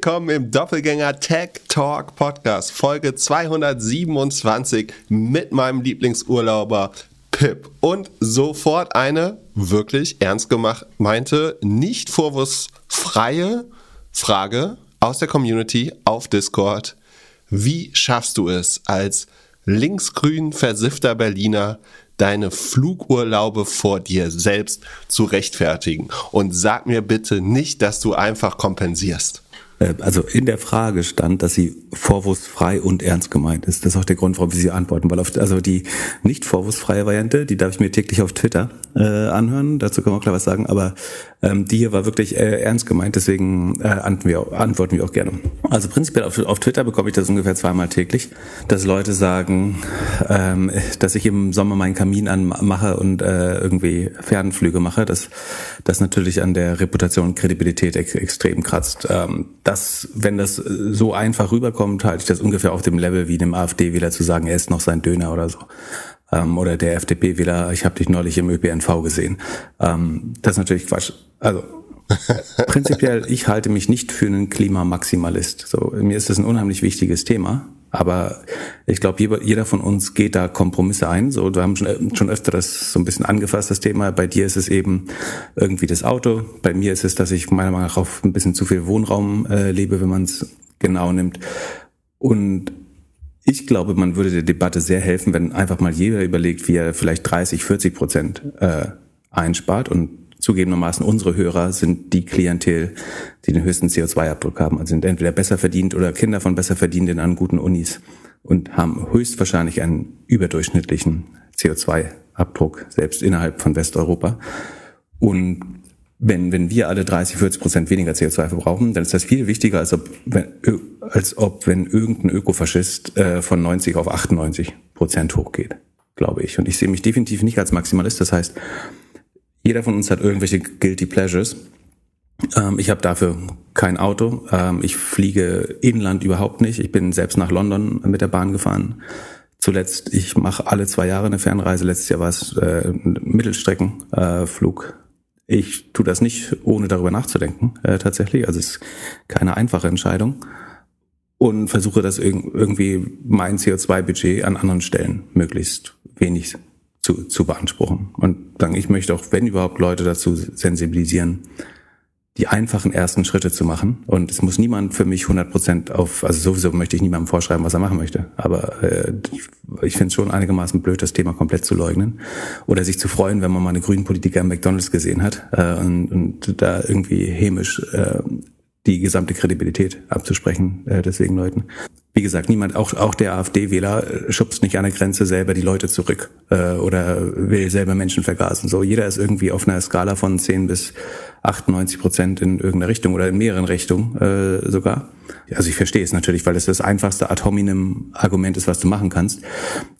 willkommen im Doppelgänger Tech Talk Podcast, Folge 227 mit meinem Lieblingsurlauber Pip. Und sofort eine wirklich ernst gemacht meinte, nicht vorwurfsfreie Frage aus der Community auf Discord. Wie schaffst du es als linksgrün versiffter Berliner deine Flugurlaube vor dir selbst zu rechtfertigen. Und sag mir bitte nicht, dass du einfach kompensierst. Äh, also in der Frage stand, dass sie vorwurfsfrei und ernst gemeint ist. Das ist auch der Grund, warum wir sie antworten. Weil auf, also die nicht vorwurfsfreie Variante, die darf ich mir täglich auf Twitter äh, anhören. Dazu können wir auch klar was sagen. Aber ähm, die hier war wirklich äh, ernst gemeint. Deswegen äh, antworten, wir, antworten wir auch gerne. Also prinzipiell auf, auf Twitter bekomme ich das ungefähr zweimal täglich, dass Leute sagen, ähm, dass ich im Sommer meinen Kamin anmache und äh, irgendwie Fernflüge mache. Das das natürlich an der Reputation und Kredibilität ex extrem kratzt. Ähm, das, wenn das so einfach rüberkommt, halte ich das ungefähr auf dem Level wie dem AfD-Wähler zu sagen, er isst noch sein Döner oder so. Ähm, oder der FDP-Wähler, ich habe dich neulich im ÖPNV gesehen. Ähm, das ist natürlich Quatsch. Also prinzipiell, ich halte mich nicht für einen Klimamaximalist. So, mir ist das ein unheimlich wichtiges Thema. Aber ich glaube, jeder von uns geht da Kompromisse ein. So, wir haben schon, schon öfter das so ein bisschen angefasst, das Thema. Bei dir ist es eben irgendwie das Auto. Bei mir ist es, dass ich meiner Meinung nach auf ein bisschen zu viel Wohnraum äh, lebe, wenn man es genau nimmt. Und ich glaube, man würde der Debatte sehr helfen, wenn einfach mal jeder überlegt, wie er vielleicht 30, 40 Prozent äh, einspart und zugegebenermaßen unsere Hörer sind die Klientel, die den höchsten CO2-Abdruck haben. Also sind entweder besser verdient oder Kinder von besser verdienenden an guten Unis und haben höchstwahrscheinlich einen überdurchschnittlichen CO2-Abdruck, selbst innerhalb von Westeuropa. Und wenn, wenn wir alle 30, 40 Prozent weniger CO2 verbrauchen, dann ist das viel wichtiger, als ob, wenn, als ob wenn irgendein Ökofaschist äh, von 90 auf 98 Prozent hochgeht, glaube ich. Und ich sehe mich definitiv nicht als Maximalist. Das heißt, jeder von uns hat irgendwelche Guilty Pleasures. Ähm, ich habe dafür kein Auto. Ähm, ich fliege inland überhaupt nicht. Ich bin selbst nach London mit der Bahn gefahren. Zuletzt, ich mache alle zwei Jahre eine Fernreise. Letztes Jahr war es äh, Mittelstreckenflug. Äh, ich tue das nicht, ohne darüber nachzudenken, äh, tatsächlich. Also es ist keine einfache Entscheidung. Und versuche das irgendwie mein CO2-Budget an anderen Stellen möglichst wenig zu, zu beanspruchen. Und dann, ich möchte auch, wenn überhaupt, Leute dazu sensibilisieren, die einfachen ersten Schritte zu machen. Und es muss niemand für mich 100 Prozent auf, also sowieso möchte ich niemandem vorschreiben, was er machen möchte. Aber äh, ich finde es schon einigermaßen blöd, das Thema komplett zu leugnen. Oder sich zu freuen, wenn man mal eine grünen Politiker im McDonalds gesehen hat äh, und, und da irgendwie hämisch äh, die gesamte Kredibilität abzusprechen, äh, deswegen Leuten. Wie gesagt, niemand, auch, auch der AfD-Wähler äh, schubst nicht an der Grenze selber die Leute zurück äh, oder will selber Menschen vergasen. So, jeder ist irgendwie auf einer Skala von 10 bis 98 Prozent in irgendeiner Richtung oder in mehreren Richtungen äh, sogar. Also ich verstehe es natürlich, weil es das einfachste ad hominem Argument ist, was du machen kannst,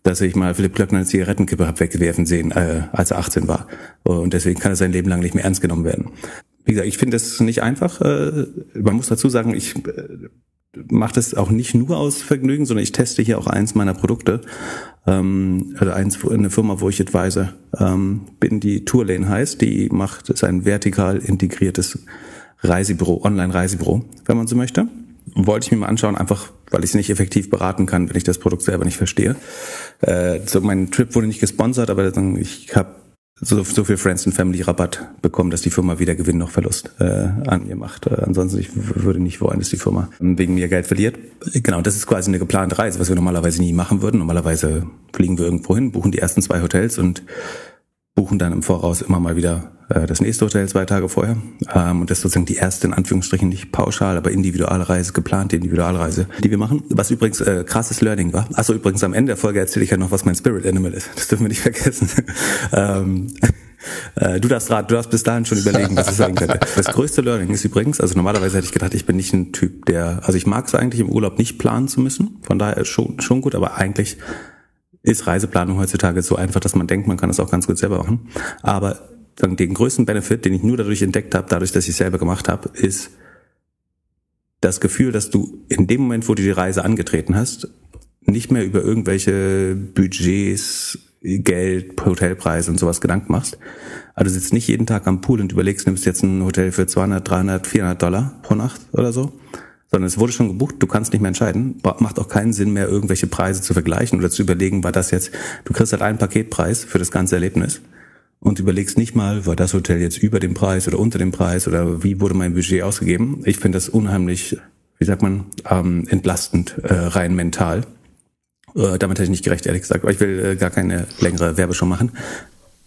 dass ich mal Philipp Klöckner eine Zigarettenkippe hab weggewerfen sehen, äh, als er 18 war. Und deswegen kann er sein Leben lang nicht mehr ernst genommen werden. Wie gesagt, ich finde es nicht einfach. Äh, man muss dazu sagen, ich äh, mache das auch nicht nur aus Vergnügen, sondern ich teste hier auch eins meiner Produkte. Ähm, also eins, eine Firma, wo ich Advisor ähm, bin, die Tourlane heißt, die macht, ist ein vertikal integriertes Reisebüro, Online-Reisebüro, wenn man so möchte. Wollte ich mir mal anschauen, einfach weil ich es nicht effektiv beraten kann, wenn ich das Produkt selber nicht verstehe. Äh, so mein Trip wurde nicht gesponsert, aber ich habe so, so viel Friends and Family Rabatt bekommen, dass die Firma weder Gewinn noch Verlust äh, an mir macht. Äh, ansonsten ich würde nicht wollen, dass die Firma wegen mir Geld verliert. Genau, das ist quasi eine geplante Reise, was wir normalerweise nie machen würden. Normalerweise fliegen wir irgendwo hin, buchen die ersten zwei Hotels und buchen dann im Voraus immer mal wieder das nächste Hotel zwei Tage vorher. Ähm, und das ist sozusagen die erste, in Anführungsstrichen, nicht pauschal, aber Individualreise, geplante Individualreise, die wir machen. Was übrigens äh, krasses Learning war. Achso, übrigens am Ende der Folge erzähle ich ja noch, was mein Spirit Animal ist. Das dürfen wir nicht vergessen. ähm, äh, Du darfst, du darfst bis dahin schon überlegen, was es sein könnte. Das größte Learning ist übrigens, also normalerweise hätte ich gedacht, ich bin nicht ein Typ, der, also ich mag es eigentlich im Urlaub nicht planen zu müssen. Von daher schon, schon gut, aber eigentlich ist Reiseplanung heutzutage so einfach, dass man denkt, man kann das auch ganz gut selber machen. Aber den größten Benefit, den ich nur dadurch entdeckt habe, dadurch, dass ich selber gemacht habe, ist das Gefühl, dass du in dem Moment, wo du die Reise angetreten hast, nicht mehr über irgendwelche Budgets, Geld, Hotelpreise und sowas Gedanken machst. Also du sitzt nicht jeden Tag am Pool und überlegst, nimmst jetzt ein Hotel für 200, 300, 400 Dollar pro Nacht oder so, sondern es wurde schon gebucht, du kannst nicht mehr entscheiden. Macht auch keinen Sinn mehr, irgendwelche Preise zu vergleichen oder zu überlegen, war das jetzt, du kriegst halt einen Paketpreis für das ganze Erlebnis und überlegst nicht mal, war das Hotel jetzt über dem Preis oder unter dem Preis oder wie wurde mein Budget ausgegeben. Ich finde das unheimlich, wie sagt man, ähm, entlastend, äh, rein mental. Äh, damit hätte ich nicht gerecht, ehrlich gesagt. Aber ich will äh, gar keine längere Werbeshow machen.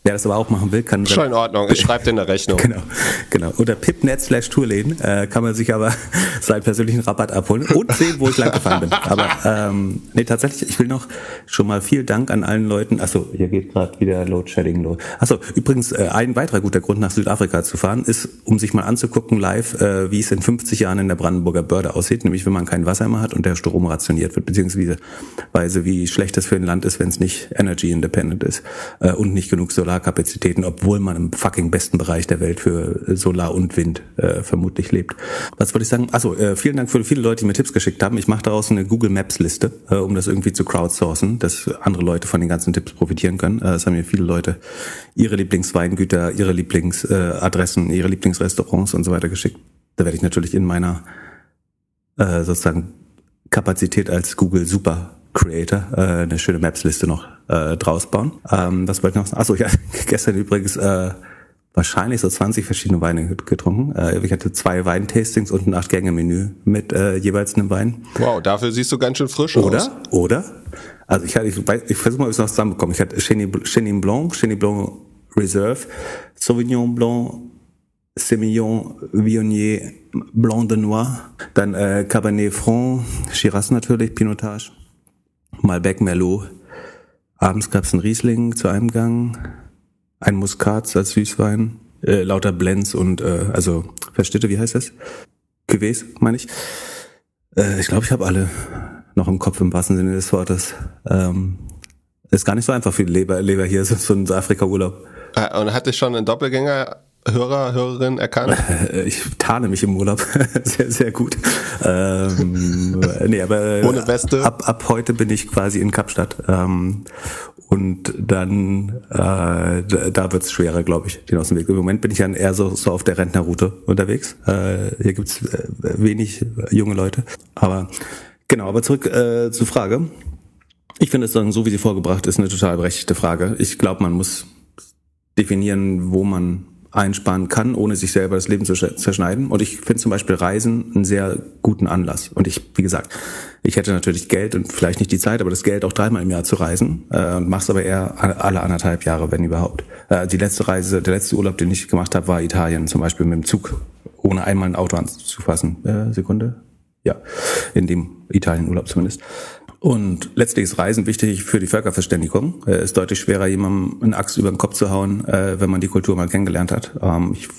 Wer das aber auch machen will, kann. Schon in Ordnung, ich schreibe dir eine Rechnung. Genau, genau. Unter pipnet slash Tourläden äh, kann man sich aber seinen persönlichen Rabatt abholen und sehen, wo ich lang gefahren bin. Aber ähm, nee, tatsächlich, ich will noch schon mal viel Dank an allen Leuten. Achso, hier geht gerade wieder Load Shedding los. Achso, übrigens, äh, ein weiterer guter Grund, nach Südafrika zu fahren, ist, um sich mal anzugucken live, äh, wie es in 50 Jahren in der Brandenburger Börde aussieht, nämlich wenn man kein Wasser mehr hat und der Strom rationiert wird, beziehungsweise wie schlecht das für ein Land ist, wenn es nicht energy independent ist äh, und nicht genug Solar Solarkapazitäten, obwohl man im fucking besten Bereich der Welt für Solar und Wind äh, vermutlich lebt. Was wollte ich sagen? Also äh, vielen Dank für viele Leute, die mir Tipps geschickt haben. Ich mache daraus eine Google Maps Liste, äh, um das irgendwie zu crowdsourcen, dass andere Leute von den ganzen Tipps profitieren können. Äh, es haben mir viele Leute ihre Lieblingsweingüter, ihre Lieblingsadressen, ihre Lieblingsrestaurants und so weiter geschickt. Da werde ich natürlich in meiner äh, sozusagen Kapazität als Google Super Creator äh, eine schöne Maps-Liste noch äh, draus bauen. Ähm, was wollte ich noch sagen? Achso, ja, gestern übrigens äh, wahrscheinlich so 20 verschiedene Weine getrunken. Äh, ich hatte zwei Weintastings und ein Acht-Gänge-Menü mit äh, jeweils einem Wein. Wow, dafür siehst du ganz schön frisch oder, aus. Oder? Oder? Also ich, hatte, ich, ich versuche mal, ob ich es noch zusammenbekomme. Ich hatte Chenin Blanc, Chenin Blanc Reserve, Sauvignon Blanc, Semillon Viognier, Blanc de Noir, dann äh, Cabernet Franc, Shiraz natürlich, Pinotage, Malbec Merlot. Abends gab es einen Riesling zu einem Gang, ein Muskat als Süßwein, äh, lauter Blends und äh, also Verstitte, wie heißt das? Cuvées, meine ich. Äh, ich glaube, ich habe alle noch im Kopf im wahrsten Sinne des Wortes. Ähm, ist gar nicht so einfach für die Leber, Leber hier, so, so ein Afrika-Urlaub. Äh, und hatte schon einen Doppelgänger Hörer, Hörerin erkannt? Ich tarne mich im Urlaub sehr, sehr gut. Ähm, nee, aber Ohne Weste? Ab, ab heute bin ich quasi in Kapstadt. Ähm, und dann, äh, da wird's schwerer, glaube ich, den aus dem Weg. Im Moment bin ich dann eher so, so auf der Rentnerroute unterwegs. Äh, hier gibt's äh, wenig junge Leute. Aber genau, aber zurück äh, zur Frage. Ich finde es dann, so wie sie vorgebracht ist, eine total berechtigte Frage. Ich glaube, man muss definieren, wo man einsparen kann, ohne sich selber das Leben zu zerschneiden. Und ich finde zum Beispiel Reisen einen sehr guten Anlass. Und ich, wie gesagt, ich hätte natürlich Geld und vielleicht nicht die Zeit, aber das Geld auch dreimal im Jahr zu reisen äh, mach's aber eher alle anderthalb Jahre, wenn überhaupt. Äh, die letzte Reise, der letzte Urlaub, den ich gemacht habe, war Italien, zum Beispiel mit dem Zug, ohne einmal ein Auto anzufassen. Äh, Sekunde. Ja, in dem Italien-Urlaub zumindest. Und letztlich ist Reisen wichtig für die Völkerverständigung. Es ist deutlich schwerer, jemandem eine Axt über den Kopf zu hauen, äh, wenn man die Kultur mal kennengelernt hat. Ähm, ich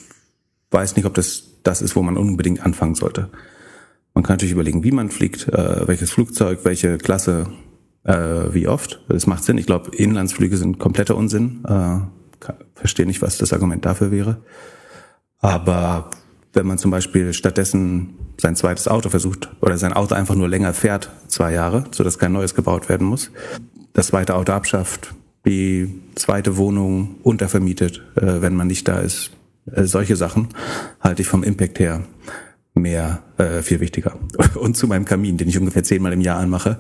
weiß nicht, ob das das ist, wo man unbedingt anfangen sollte. Man kann natürlich überlegen, wie man fliegt, äh, welches Flugzeug, welche Klasse, äh, wie oft. Das macht Sinn. Ich glaube, Inlandsflüge sind kompletter Unsinn. Verstehe nicht, was das Argument dafür wäre. Aber wenn man zum Beispiel stattdessen sein zweites Auto versucht oder sein Auto einfach nur länger fährt, zwei Jahre, sodass kein neues gebaut werden muss, das zweite Auto abschafft, die zweite Wohnung untervermietet, äh, wenn man nicht da ist. Äh, solche Sachen halte ich vom Impact her mehr äh, viel wichtiger. Und zu meinem Kamin, den ich ungefähr zehnmal im Jahr anmache,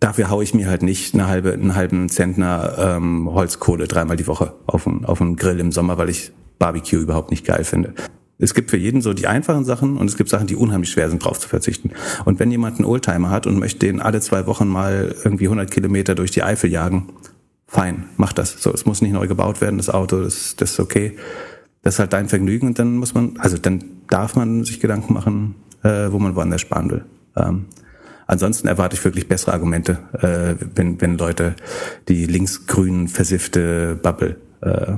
dafür haue ich mir halt nicht eine halbe, einen halben Zentner ähm, Holzkohle dreimal die Woche auf einen, auf Grill im Sommer, weil ich Barbecue überhaupt nicht geil finde. Es gibt für jeden so die einfachen Sachen und es gibt Sachen, die unheimlich schwer sind, drauf zu verzichten. Und wenn jemand einen Oldtimer hat und möchte den alle zwei Wochen mal irgendwie 100 Kilometer durch die Eifel jagen, fein, mach das. So, es muss nicht neu gebaut werden, das Auto, das, das ist okay. Das ist halt dein Vergnügen und dann muss man, also dann darf man sich Gedanken machen, äh, wo man woanders sparen will. Ähm, ansonsten erwarte ich wirklich bessere Argumente, äh, wenn, wenn Leute die linksgrün versiffte Bubble äh,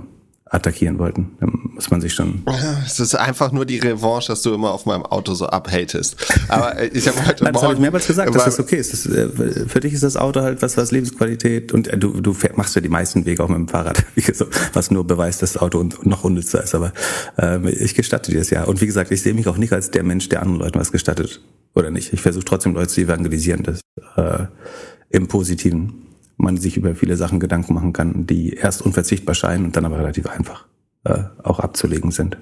attackieren wollten. Dann muss man sich schon. Es ist einfach nur die Revanche, dass du immer auf meinem Auto so abhatest. Aber äh, ich habe heute Nein, das habe ich mehrmals gesagt, dass das okay ist. Das, äh, für dich ist das Auto halt was, was Lebensqualität und äh, du, du machst ja die meisten Wege auch mit dem Fahrrad, was nur beweist, dass das Auto noch unnützer ist. Aber ähm, ich gestatte dir das ja. Und wie gesagt, ich sehe mich auch nicht als der Mensch, der anderen Leuten was gestattet oder nicht. Ich versuche trotzdem Leute zu evangelisieren, das äh, im Positiven man sich über viele Sachen Gedanken machen kann, die erst unverzichtbar scheinen und dann aber relativ einfach äh, auch abzulegen sind.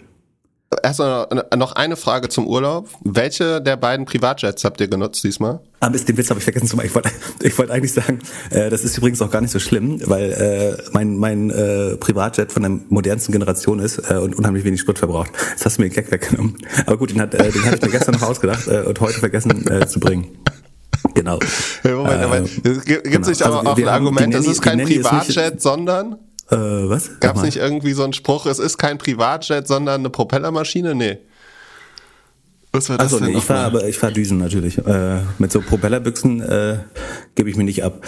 erstmal noch eine Frage zum Urlaub. Welche der beiden Privatjets habt ihr genutzt diesmal? Ah, Mist, den Witz habe ich vergessen zu machen. Ich wollte ich wollte eigentlich sagen, äh, das ist übrigens auch gar nicht so schlimm, weil äh, mein, mein äh, Privatjet von der modernsten Generation ist äh, und unheimlich wenig Sprit verbraucht. Jetzt hast du mir den Gag weggenommen. Aber gut, den, hat, äh, den hatte ich mir gestern noch ausgedacht äh, und heute vergessen äh, zu bringen. Genau. Ja, Moment, aber es gibt genau. nicht aber Also auch ein Argument, es ist kein nicht- Privatjet, sondern Äh, was? gab es nicht irgendwie so einen Spruch, es ist kein Privatjet, sondern eine Propellermaschine? Nee. Was war das Achso, nee, ich fahr, nochmal? aber ich fahr Düsen natürlich. Äh, mit so Propellerbüchsen äh, gebe ich mir nicht ab.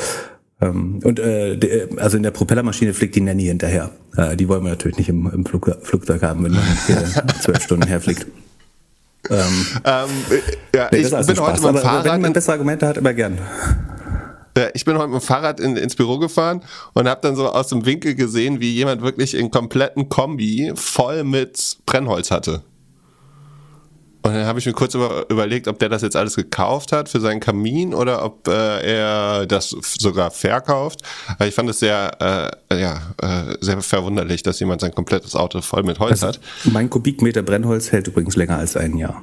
Ähm, und äh, de, also in der Propellermaschine fliegt die Nanny hinterher. Äh, die wollen wir natürlich nicht im, im Flug, Flugzeug haben, wenn man zwölf Stunden herfliegt. Ähm, Ähm, äh, ja, nee, ich bin heute Spaß. mit dem Aber wenn Fahrrad man bessere Argumente hat, immer gern. Ja, ich bin heute mit dem Fahrrad in, ins Büro gefahren und habe dann so aus dem Winkel gesehen, wie jemand wirklich in kompletten Kombi voll mit Brennholz hatte. Und dann habe ich mir kurz über, überlegt, ob der das jetzt alles gekauft hat für seinen Kamin oder ob äh, er das sogar verkauft. Aber ich fand es sehr, äh, ja, äh, sehr verwunderlich, dass jemand sein komplettes Auto voll mit Holz hat. Mein Kubikmeter Brennholz hält übrigens länger als ein Jahr.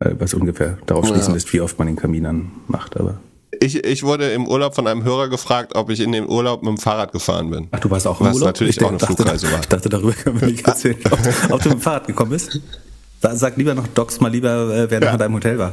Äh, was ungefähr darauf schließen Ja. lässt, wie oft man den Kamin anmacht. Aber Ich, ich wurde im Urlaub von einem Hörer gefragt, ob ich in den Urlaub mit dem Fahrrad gefahren bin. Ach, du warst auch im Was Urlaub? natürlich ich auch eine dachte, Flugreise war. Ich dachte, darüber können wir nicht erzählen, ob, ob du mit dem Fahrrad gekommen bist. Sag, lieber noch Docs mal lieber, äh, wer noch Ja. in deinem Hotel war.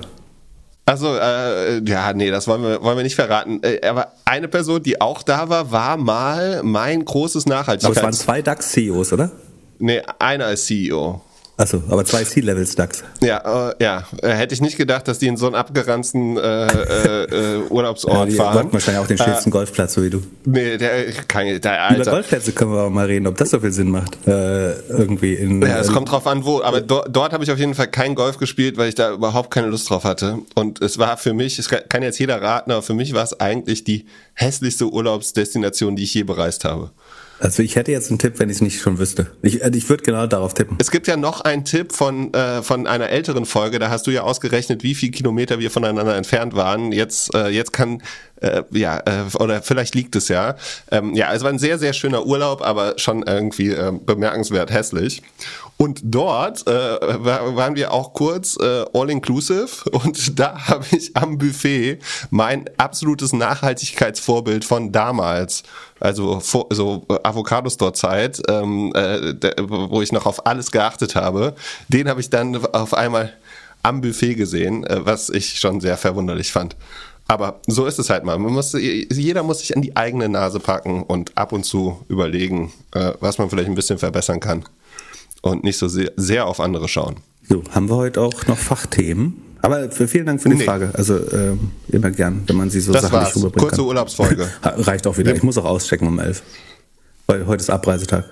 Also, äh, ja, nee, das wollen wir, wollen wir nicht verraten. Äh, aber eine Person, die auch da war, war mal mein großes Aber es waren Nachhaltigkeits... zwei DAX-CEOs, oder? Nee, einer ist CEO. Achso, aber zwei C-Levels DAX. Ja, äh, ja. Äh, hätte ich nicht gedacht, dass die in so einen abgeranzten äh, äh, äh, Urlaubsort die fahren. wollten wahrscheinlich auch den schönsten Golfplatz, so wie du. Nee, der kann der Über Alter. Golfplätze können wir auch mal reden, ob das so viel Sinn macht. Äh, irgendwie in. Ja, es äh, kommt drauf an, wo. Aber do, dort habe ich auf jeden Fall kein Golf gespielt, weil ich da überhaupt keine Lust drauf hatte. Und es war für mich, es kann jetzt jeder raten, aber für mich war es eigentlich die hässlichste Urlaubsdestination, die ich je bereist habe. Also ich hätte jetzt einen Tipp, wenn ich es nicht schon wüsste. Ich, äh, ich würde genau darauf tippen. Es gibt ja noch einen Tipp von, äh, von einer älteren Folge, da hast du ja ausgerechnet, wie viel Kilometer wir voneinander entfernt waren. Jetzt, äh, jetzt kann, äh, ja, äh, oder vielleicht liegt es ja. Ähm, ja, es war ein sehr, sehr schöner Urlaub, aber schon irgendwie äh, bemerkenswert hässlich. Und dort äh, war- waren wir auch kurz äh, all-inclusive und da habe ich am Buffet mein absolutes Nachhaltigkeitsvorbild von damals, also so Avocados-Store-Zeit, ähm, äh, wo ich noch auf alles geachtet habe, den habe ich dann auf einmal am Buffet gesehen, äh, was ich schon sehr verwunderlich fand. Aber so ist es halt mal. Man muss, jeder muss sich an die eigene Nase packen und ab und zu überlegen, äh, was man vielleicht ein bisschen verbessern kann. Und nicht so sehr, sehr auf andere schauen. So, haben wir heute auch noch Fachthemen. Aber vielen Dank für die Nee. Frage. Also ähm, immer gern, wenn man sie so Das sachlich war's. rüberbringen Kurze kann. Urlaubsfolge. Reicht auch wieder. Ich muss auch auschecken um elf. Weil heute ist Abreisetag.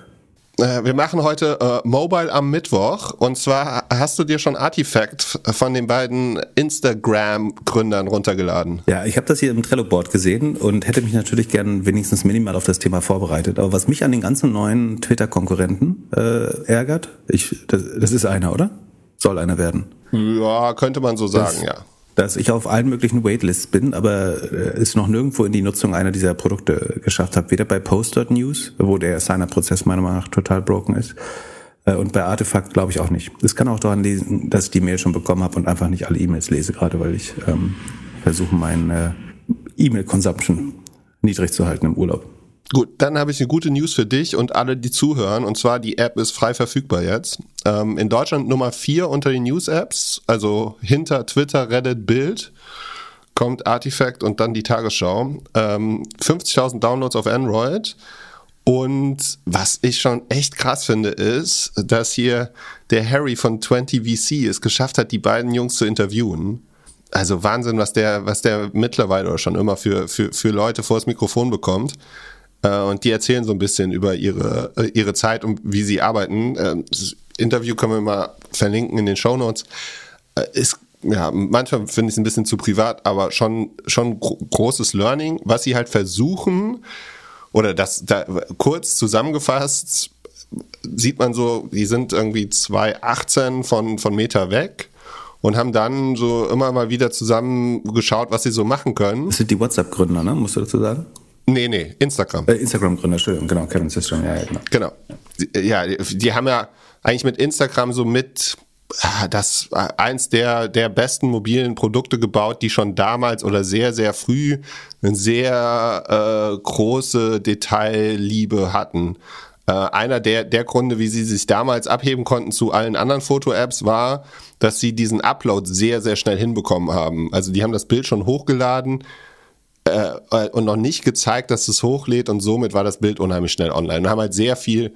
Äh, Wir machen heute äh, Mobile am Mittwoch. Und zwar hast du dir schon Artifact von den beiden Instagram-Gründern runtergeladen. Ja, ich habe das hier im Trello-Board gesehen und hätte mich natürlich gern wenigstens minimal auf das Thema vorbereitet. Aber was mich an den ganzen neuen Twitter-Konkurrenten äh, ärgert, ich, das, das ist einer, oder? Soll einer werden. Ja, könnte man so sagen, ja. Dass ich auf allen möglichen Waitlists bin, aber äh, es noch nirgendwo in die Nutzung einer dieser Produkte geschafft habe. Weder bei Post.news, wo der Signer-Prozess meiner Meinung nach total broken ist, äh, und bei Artefakt glaube ich auch nicht. Es kann auch daran lesen, dass ich die Mail schon bekommen habe und einfach nicht alle E-Mails lese, gerade weil ich ähm, versuche, meinen äh, E-Mail-Consumption niedrig zu halten im Urlaub. Gut, dann habe ich eine gute News für dich und alle, die zuhören. Und zwar, die App ist frei verfügbar jetzt. Ähm, in Deutschland Nummer vier unter den News-Apps, also hinter Twitter, Reddit, Bild, kommt Artifact und dann die Tagesschau. Ähm, 50.000 Downloads auf Android. Und was ich schon echt krass finde, ist, dass hier der Harry von 20VC es geschafft hat, die beiden Jungs zu interviewen. Also Wahnsinn, was der, was der mittlerweile oder schon immer für, für, für Leute vor das Mikrofon bekommt. Äh, Und die erzählen so ein bisschen über ihre, äh, ihre Zeit und wie sie arbeiten. Ähm, Das Interview können wir mal verlinken in den Show Notes. Ist, ja, manchmal finde ich es ein bisschen zu privat, aber schon, schon gro großes Learning, was sie halt versuchen, oder das da, kurz zusammengefasst, sieht man so, die sind irgendwie 2,18 von, von Meter weg und haben dann so immer mal wieder zusammen geschaut, was sie so machen können. Das sind die WhatsApp-Gründer, ne? Musst du dazu sagen? Nee, nee, Instagram. Äh, Instagram-Gründer, Entschuldigung, genau, Kevin System, ja, ja, genau. Genau. Ja, die, die haben ja eigentlich mit Instagram so mit das eins der, der besten mobilen Produkte gebaut, die schon damals oder sehr, sehr früh eine sehr äh, große Detailliebe hatten. Äh, einer der, der Gründe, wie sie sich damals abheben konnten zu allen anderen Foto-Apps, war, dass sie diesen Upload sehr, sehr schnell hinbekommen haben. Also die haben das Bild schon hochgeladen äh, und noch nicht gezeigt, dass es hochlädt und somit war das Bild unheimlich schnell online. Wir haben halt sehr viel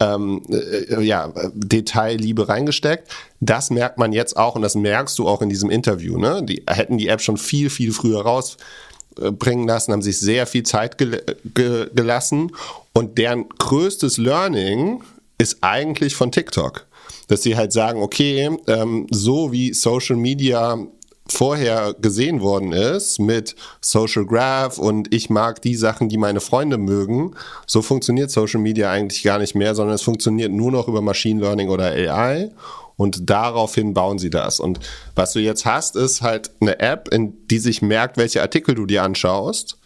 ähm, äh, ja, Detailliebe reingesteckt. Das merkt man jetzt auch und das merkst du auch in diesem Interview. Ne? Die hätten die App schon viel, viel früher rausbringen lassen, haben sich sehr viel Zeit gel ge gelassen und deren größtes Learning ist eigentlich von TikTok. Dass sie halt sagen, okay, ähm, so wie Social Media vorher gesehen worden ist mit Social Graph und ich mag die Sachen, die meine Freunde mögen, so funktioniert Social Media eigentlich gar nicht mehr, sondern es funktioniert nur noch über Machine Learning oder AI und daraufhin bauen sie das. Und was du jetzt hast, ist halt eine App, in die sich merkt, welche Artikel du dir anschaust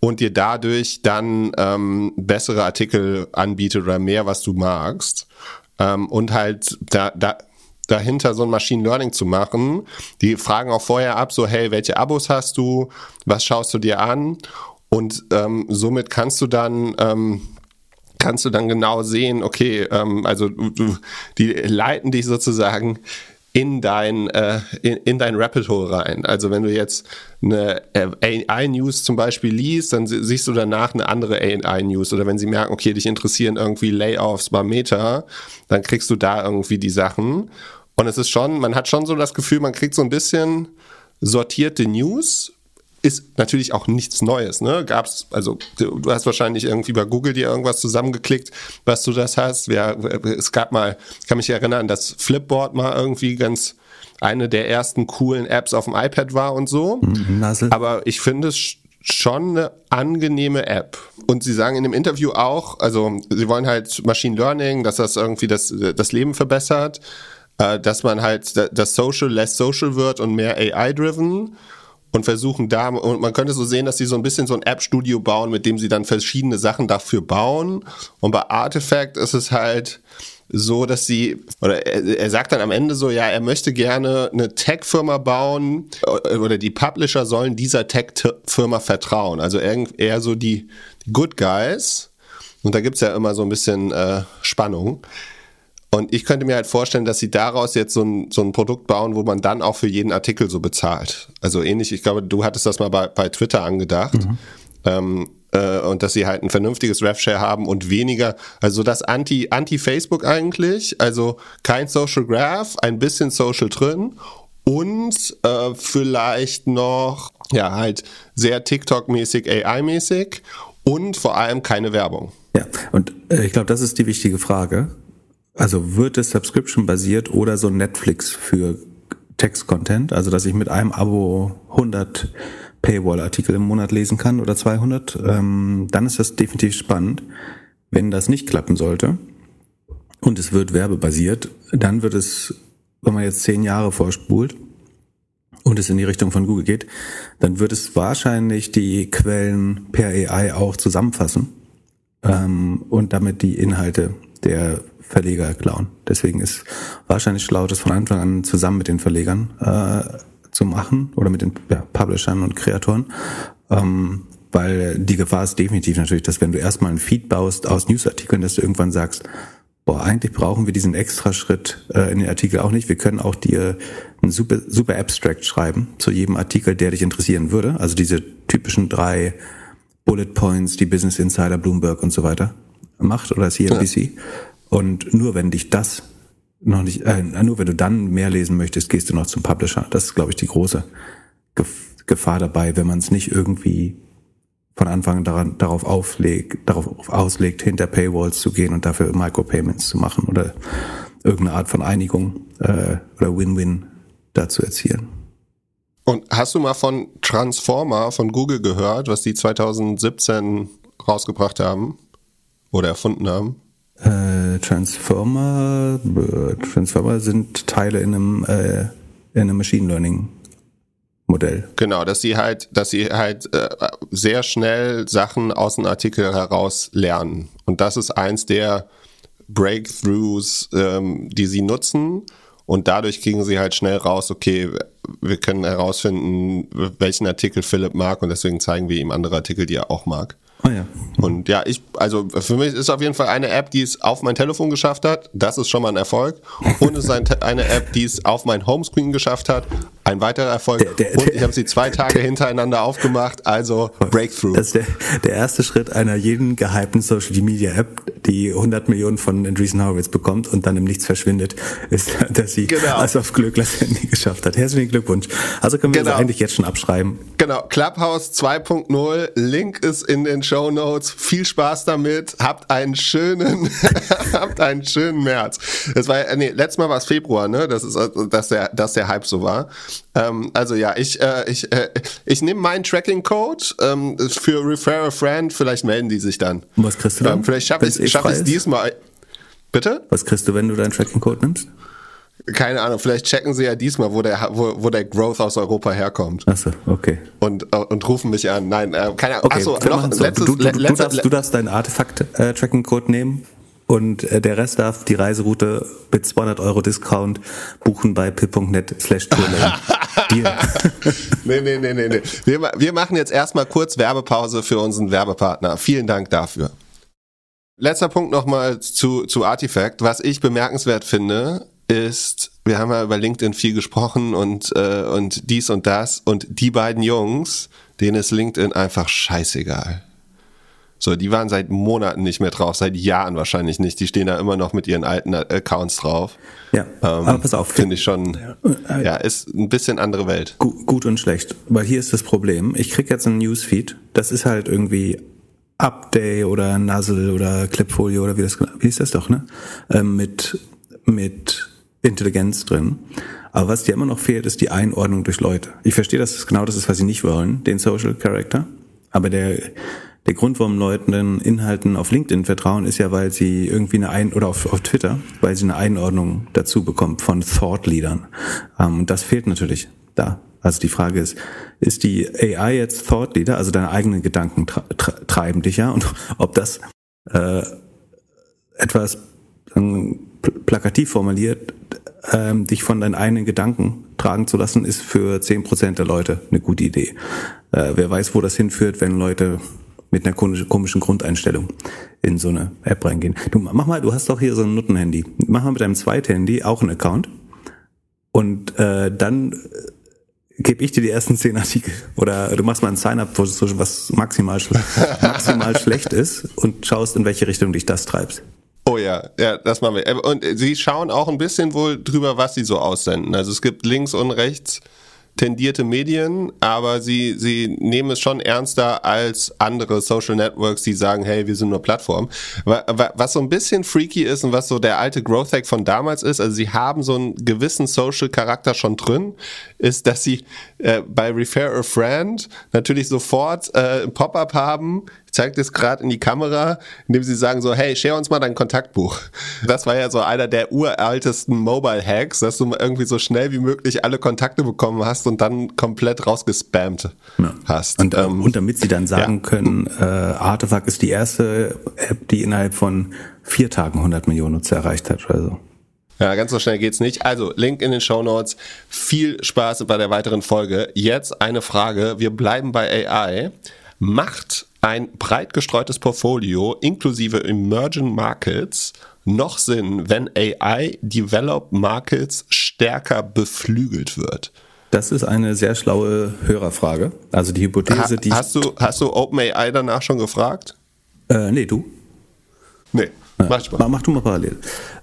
und dir dadurch dann ähm, bessere Artikel anbietet oder mehr, was du magst. Ähm, und halt da, da dahinter so ein Machine Learning zu machen. Die fragen auch vorher ab, so hey, welche Abos hast du, was schaust du dir an? Und ähm, somit kannst du dann ähm, kannst du dann genau sehen, okay, ähm, also du, die leiten dich sozusagen in dein, äh, in, in dein Rabbit Hole rein. Also wenn du jetzt eine AI-News zum Beispiel liest, dann siehst du danach eine andere AI-News. Oder wenn sie merken, okay, dich interessieren irgendwie Layoffs bei Meta, dann kriegst du da irgendwie die Sachen. Und es ist schon, man hat schon so das Gefühl, man kriegt so ein bisschen sortierte News ist natürlich auch nichts Neues, ne? Gab's, also du, hast wahrscheinlich irgendwie bei Google dir irgendwas zusammengeklickt, was du das hast. Ja, es gab mal, ich kann mich erinnern, dass Flipboard mal irgendwie ganz eine der ersten coolen Apps auf dem iPad war und so. Mhm, Aber ich finde es schon eine angenehme App. Und sie sagen in dem Interview auch, also sie wollen halt Machine Learning, dass das irgendwie das, das Leben verbessert, dass man halt das Social less social wird und mehr AI-driven und versuchen da, und man könnte so sehen, dass sie so ein bisschen so ein App-Studio bauen, mit dem sie dann verschiedene Sachen dafür bauen. Und bei Artifact ist es halt so, dass sie, oder er, er sagt dann am Ende so, ja, er möchte gerne eine Tech-Firma bauen oder die Publisher sollen dieser Tech-Firma vertrauen. Also eher so die, die Good Guys. Und da gibt's ja immer so ein bisschen äh, Spannung. Und ich könnte mir halt vorstellen, dass sie daraus jetzt so ein, so ein Produkt bauen, wo man dann auch für jeden Artikel so bezahlt. Also ähnlich, ich glaube, du hattest das mal bei, bei Twitter angedacht. Mhm. Ähm, äh, und dass sie halt ein vernünftiges RevShare haben und weniger, also das Anti, Anti-Facebook eigentlich, also kein Social Graph, ein bisschen Social drin und äh, vielleicht noch, ja, halt sehr TikTok-mäßig, AI-mäßig und vor allem keine Werbung. Ja, und äh, ich glaube, das ist die wichtige Frage. Also wird es Subscription-basiert oder so Netflix für Text-Content, also dass ich mit einem Abo 100 Paywall-Artikel im Monat lesen kann oder 200, ähm, dann ist das definitiv spannend. Wenn das nicht klappen sollte und es wird werbebasiert, dann wird es, wenn man jetzt zehn Jahre vorspult und es in die Richtung von Google geht, dann wird es wahrscheinlich die Quellen per AI auch zusammenfassen ähm, und damit die Inhalte der Verleger klauen. Deswegen ist wahrscheinlich schlau, das von Anfang an zusammen mit den Verlegern äh, zu machen oder mit den ja, Publishern und Kreatoren. Ähm, weil die Gefahr ist definitiv natürlich, dass wenn du erstmal einen Feed baust aus Newsartikeln, dass du irgendwann sagst, boah, eigentlich brauchen wir diesen extra Schritt äh, in den Artikel auch nicht. Wir können auch dir einen super, super Abstract schreiben zu jedem Artikel, der dich interessieren würde. Also diese typischen drei Bullet Points, die Business Insider, Bloomberg und so weiter macht oder CNBC. Ja. Und nur wenn dich das noch nicht, äh, nur wenn du dann mehr lesen möchtest, gehst du noch zum Publisher. Das ist, glaube ich, die große Gefahr dabei, wenn man es nicht irgendwie von Anfang daran, darauf auflegt, darauf auslegt, hinter Paywalls zu gehen und dafür Micropayments zu machen oder irgendeine Art von Einigung äh, oder Win-Win dazu erzielen. Und hast du mal von Transformer von Google gehört, was die 2017 rausgebracht haben oder erfunden haben? Äh, Transformer, äh, Transformer sind Teile in einem, äh, in einem Machine Learning Modell. Genau, dass sie halt, dass sie halt äh, sehr schnell Sachen aus dem Artikel heraus lernen. Und das ist eins der Breakthroughs, ähm, die sie nutzen. und dadurch kriegen sie halt schnell raus, okay, wir können herausfinden, welchen Artikel Philipp mag und deswegen zeigen wir ihm andere Artikel, die er auch mag. Oh ja. Und ja, ich, also für mich ist auf jeden Fall eine App, die es auf mein Telefon geschafft hat. Das ist schon mal ein Erfolg. Und es ist ein, eine App, die es auf mein Homescreen geschafft hat. Ein weiterer Erfolg. Der, der, und ich habe sie zwei Tage der, hintereinander aufgemacht. Also Breakthrough. Das ist der, der erste Schritt einer jeden gehypten Social Media App, die 100 Millionen von Andreessen Horowitz bekommt und dann im Nichts verschwindet, ist, dass sie genau. alles auf Glück Handy geschafft hat. Herzlichen Glückwunsch. Also können wir genau. das eigentlich jetzt schon abschreiben. Genau. Clubhouse 2.0. Link ist in den Show Notes. Viel Spaß damit. Habt einen schönen, habt einen schönen März. Das war, nee, letztes Mal war es Februar, ne? Das ist, dass der, dass der Hype so war. Ähm, also ja, ich, äh, ich, äh, ich nehme meinen Tracking-Code ähm, für Refer a Friend. Vielleicht melden die sich dann. Und was kriegst du dann? Ähm, vielleicht schaffe ich es schaff diesmal. Bitte? Was kriegst du, wenn du deinen Tracking-Code nimmst? Keine Ahnung, vielleicht checken sie ja diesmal, wo der, wo, wo der Growth aus Europa herkommt. Achso, okay. Und, äh, und rufen mich an. Nein, äh, keine Ahnung. Okay, Achso, noch letztes, du, du, du, darfst, du darfst deinen Artefakt-Tracking-Code nehmen und äh, der Rest darf die Reiseroute mit 200 Euro Discount buchen bei pip.net slash nee, nee, nee, nee, nee. Wir, wir machen jetzt erstmal kurz Werbepause für unseren Werbepartner. Vielen Dank dafür. Letzter Punkt nochmal zu, zu Artifact. Was ich bemerkenswert finde, ist, wir haben ja über LinkedIn viel gesprochen und, äh, und dies und das und die beiden Jungs, denen ist LinkedIn einfach scheißegal. So, die waren seit Monaten nicht mehr drauf, seit Jahren wahrscheinlich nicht. Die stehen da immer noch mit ihren alten Accounts drauf. Ja, ähm, aber pass auf. Finde ich schon, ja, ja, ist ein bisschen andere Welt. Gut und schlecht, weil hier ist das Problem. Ich krieg jetzt einen Newsfeed, das ist halt irgendwie Update oder Nuzzle oder Clipfolio oder wie das, wie ist das doch, ne? Ähm, mit, mit Intelligenz drin. Aber was dir immer noch fehlt, ist die Einordnung durch Leute. Ich verstehe, dass es genau das ist, was sie nicht wollen, den Social Character. Aber der, der Grund, warum Leuten den Inhalten auf LinkedIn vertrauen, ist ja, weil sie irgendwie eine Ein- oder auf, auf Twitter, weil sie eine Einordnung dazu bekommen von Thought-Leadern. Ähm, und das fehlt natürlich da. Also die Frage ist, ist die AI jetzt Thought Leader, also deine eigenen Gedanken treiben dich ja, und ob das äh, etwas sagen, plakativ formuliert, ähm, dich von deinen eigenen Gedanken tragen zu lassen, ist für zehn Prozent der Leute eine gute Idee. Äh, wer weiß, wo das hinführt, wenn Leute mit einer komischen Grundeinstellung in so eine App reingehen. Du mach mal, du hast doch hier so ein Nuttenhandy. Mach mal mit deinem Zweithandy auch einen Account und äh, dann äh, gebe ich dir die ersten zehn Artikel. Oder du machst mal ein Sign-up, was maximal, maximal schlecht ist und schaust, in welche Richtung dich das treibst. Oh ja, ja, das machen wir. Äh, und sie schauen auch ein bisschen wohl drüber, was sie so aussenden. Also es gibt links und rechts tendierte Medien, aber sie, sie nehmen es schon ernster als andere Social Networks, die sagen, hey, wir sind nur Plattform. Was so ein bisschen freaky ist und was so der alte Growth Hack von damals ist, also sie haben so einen gewissen Social Charakter schon drin, ist, dass sie äh, bei Refer a Friend natürlich sofort äh, Pop-up haben, ich zeige das gerade in die Kamera, indem sie sagen so, hey, share uns mal dein Kontaktbuch. Das war ja so einer der uraltesten Mobile-Hacks, dass du irgendwie so schnell wie möglich alle Kontakte bekommen hast und dann komplett rausgespammt ja. hast. Und, ähm, und damit sie dann sagen ja. können, äh, Artefakt ist die erste App, die innerhalb von vier Tagen 100 Millionen Nutzer erreicht hat oder so. Ja, ganz so schnell geht's nicht. Also, Link in den Show Notes. Viel Spaß bei der weiteren Folge. Jetzt eine Frage. Wir bleiben bei AI. Macht ein breit gestreutes Portfolio inklusive Emerging Markets noch Sinn, wenn AI Developed Markets stärker beflügelt wird? Das ist eine sehr schlaue Hörerfrage. Also die Hypothese, ha, die hast du hast du OpenAI danach schon gefragt? Äh, nee, du? Nee. Mach, mach, mach du mal parallel.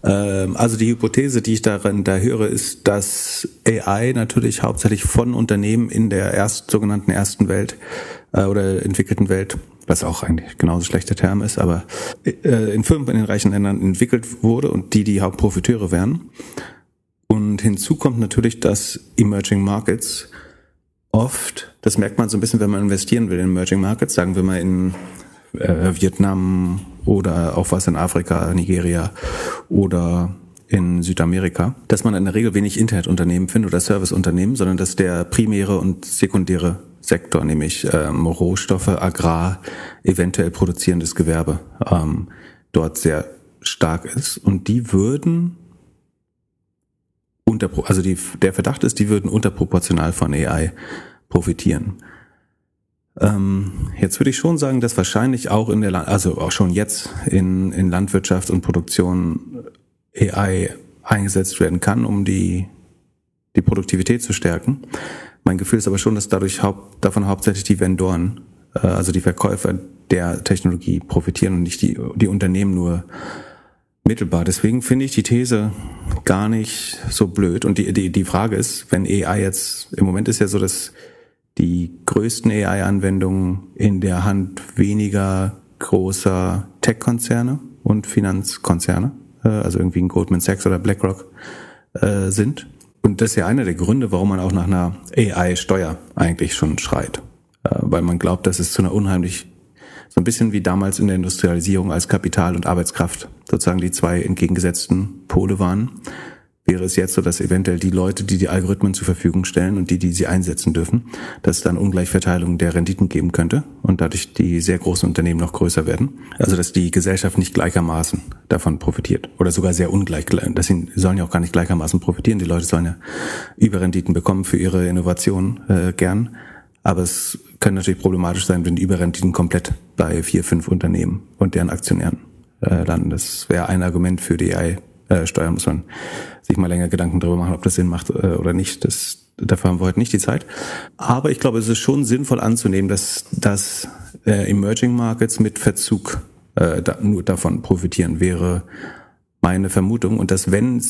Ähm, also die Hypothese, die ich darin da höre, ist, dass AI natürlich hauptsächlich von Unternehmen in der erst, sogenannten ersten Welt äh, oder entwickelten Welt, was auch eigentlich genauso schlechter Term ist, aber äh, in Firmen in den reichen Ländern entwickelt wurde und die die Hauptprofiteure wären. Und hinzu kommt natürlich, dass Emerging Markets oft, das merkt man so ein bisschen, wenn man investieren will in Emerging Markets, sagen wir mal in äh, Vietnam oder auch was in Afrika, Nigeria oder in Südamerika, dass man in der Regel wenig Internetunternehmen findet oder Serviceunternehmen, sondern dass der primäre und sekundäre Sektor, nämlich ähm, Rohstoffe, Agrar, eventuell produzierendes Gewerbe, ähm, dort sehr stark ist. Und die würden unter, also die, der Verdacht ist, die würden unterproportional von AI profitieren. Ähm, jetzt würde ich schon sagen, dass wahrscheinlich auch in der, also auch schon jetzt in, in Landwirtschaft und Produktion AI eingesetzt werden kann, um die, die Produktivität zu stärken. Mein Gefühl ist aber schon, dass dadurch haupt, davon hauptsächlich die Vendoren, äh, also die Verkäufer der Technologie profitieren und nicht die, die Unternehmen nur mittelbar. Deswegen finde ich die These gar nicht so blöd. Und die, die, die Frage ist, wenn AI jetzt, im Moment ist ja so, dass die größten AI-Anwendungen in der Hand weniger großer Tech-Konzerne und Finanzkonzerne, äh, also irgendwie ein Goldman Sachs oder BlackRock äh, sind. Und das ist ja einer der Gründe, warum man auch nach einer AI-Steuer eigentlich schon schreit. Äh, weil man glaubt, dass es zu einer unheimlich so ein bisschen wie damals in der Industrialisierung als Kapital und Arbeitskraft sozusagen die zwei entgegengesetzten Pole waren. Wäre es jetzt so, dass eventuell die Leute, die die Algorithmen zur Verfügung stellen und die, die sie einsetzen dürfen, dass es dann Ungleichverteilung der Renditen geben könnte und dadurch die sehr großen Unternehmen noch größer werden. Also dass die Gesellschaft nicht gleichermaßen davon profitiert oder sogar sehr ungleich. Das sollen ja auch gar nicht gleichermaßen profitieren. Die Leute sollen ja Überrenditen bekommen für ihre Innovation äh, gern. Aber es kann natürlich problematisch sein, wenn die Überrenditen komplett bei vier, fünf Unternehmen und deren Aktionären äh, landen. Das wäre ein Argument für die AI-Steuer, muss man sich mal länger Gedanken darüber machen, ob das Sinn macht äh, oder nicht. Das, dafür haben wir heute nicht die Zeit. Aber ich glaube, es ist schon sinnvoll anzunehmen, dass, dass äh, Emerging Markets mit Verzug äh, da, nur davon profitieren, wäre meine Vermutung. Und dass wenn,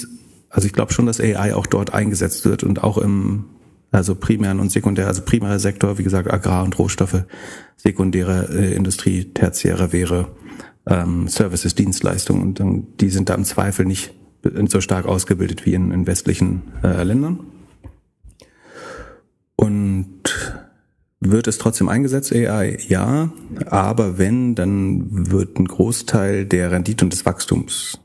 also ich glaube schon, dass AI auch dort eingesetzt wird und auch im also primären und sekundär, also primärer Sektor, wie gesagt, Agrar und Rohstoffe, sekundäre äh, Industrie, tertiäre wäre ähm, Services, Dienstleistungen und ähm, die sind da im Zweifel nicht so stark ausgebildet wie in, in westlichen äh, Ländern. Und wird es trotzdem eingesetzt, AI? Ja, aber wenn, dann wird ein Großteil der Rendite und des Wachstums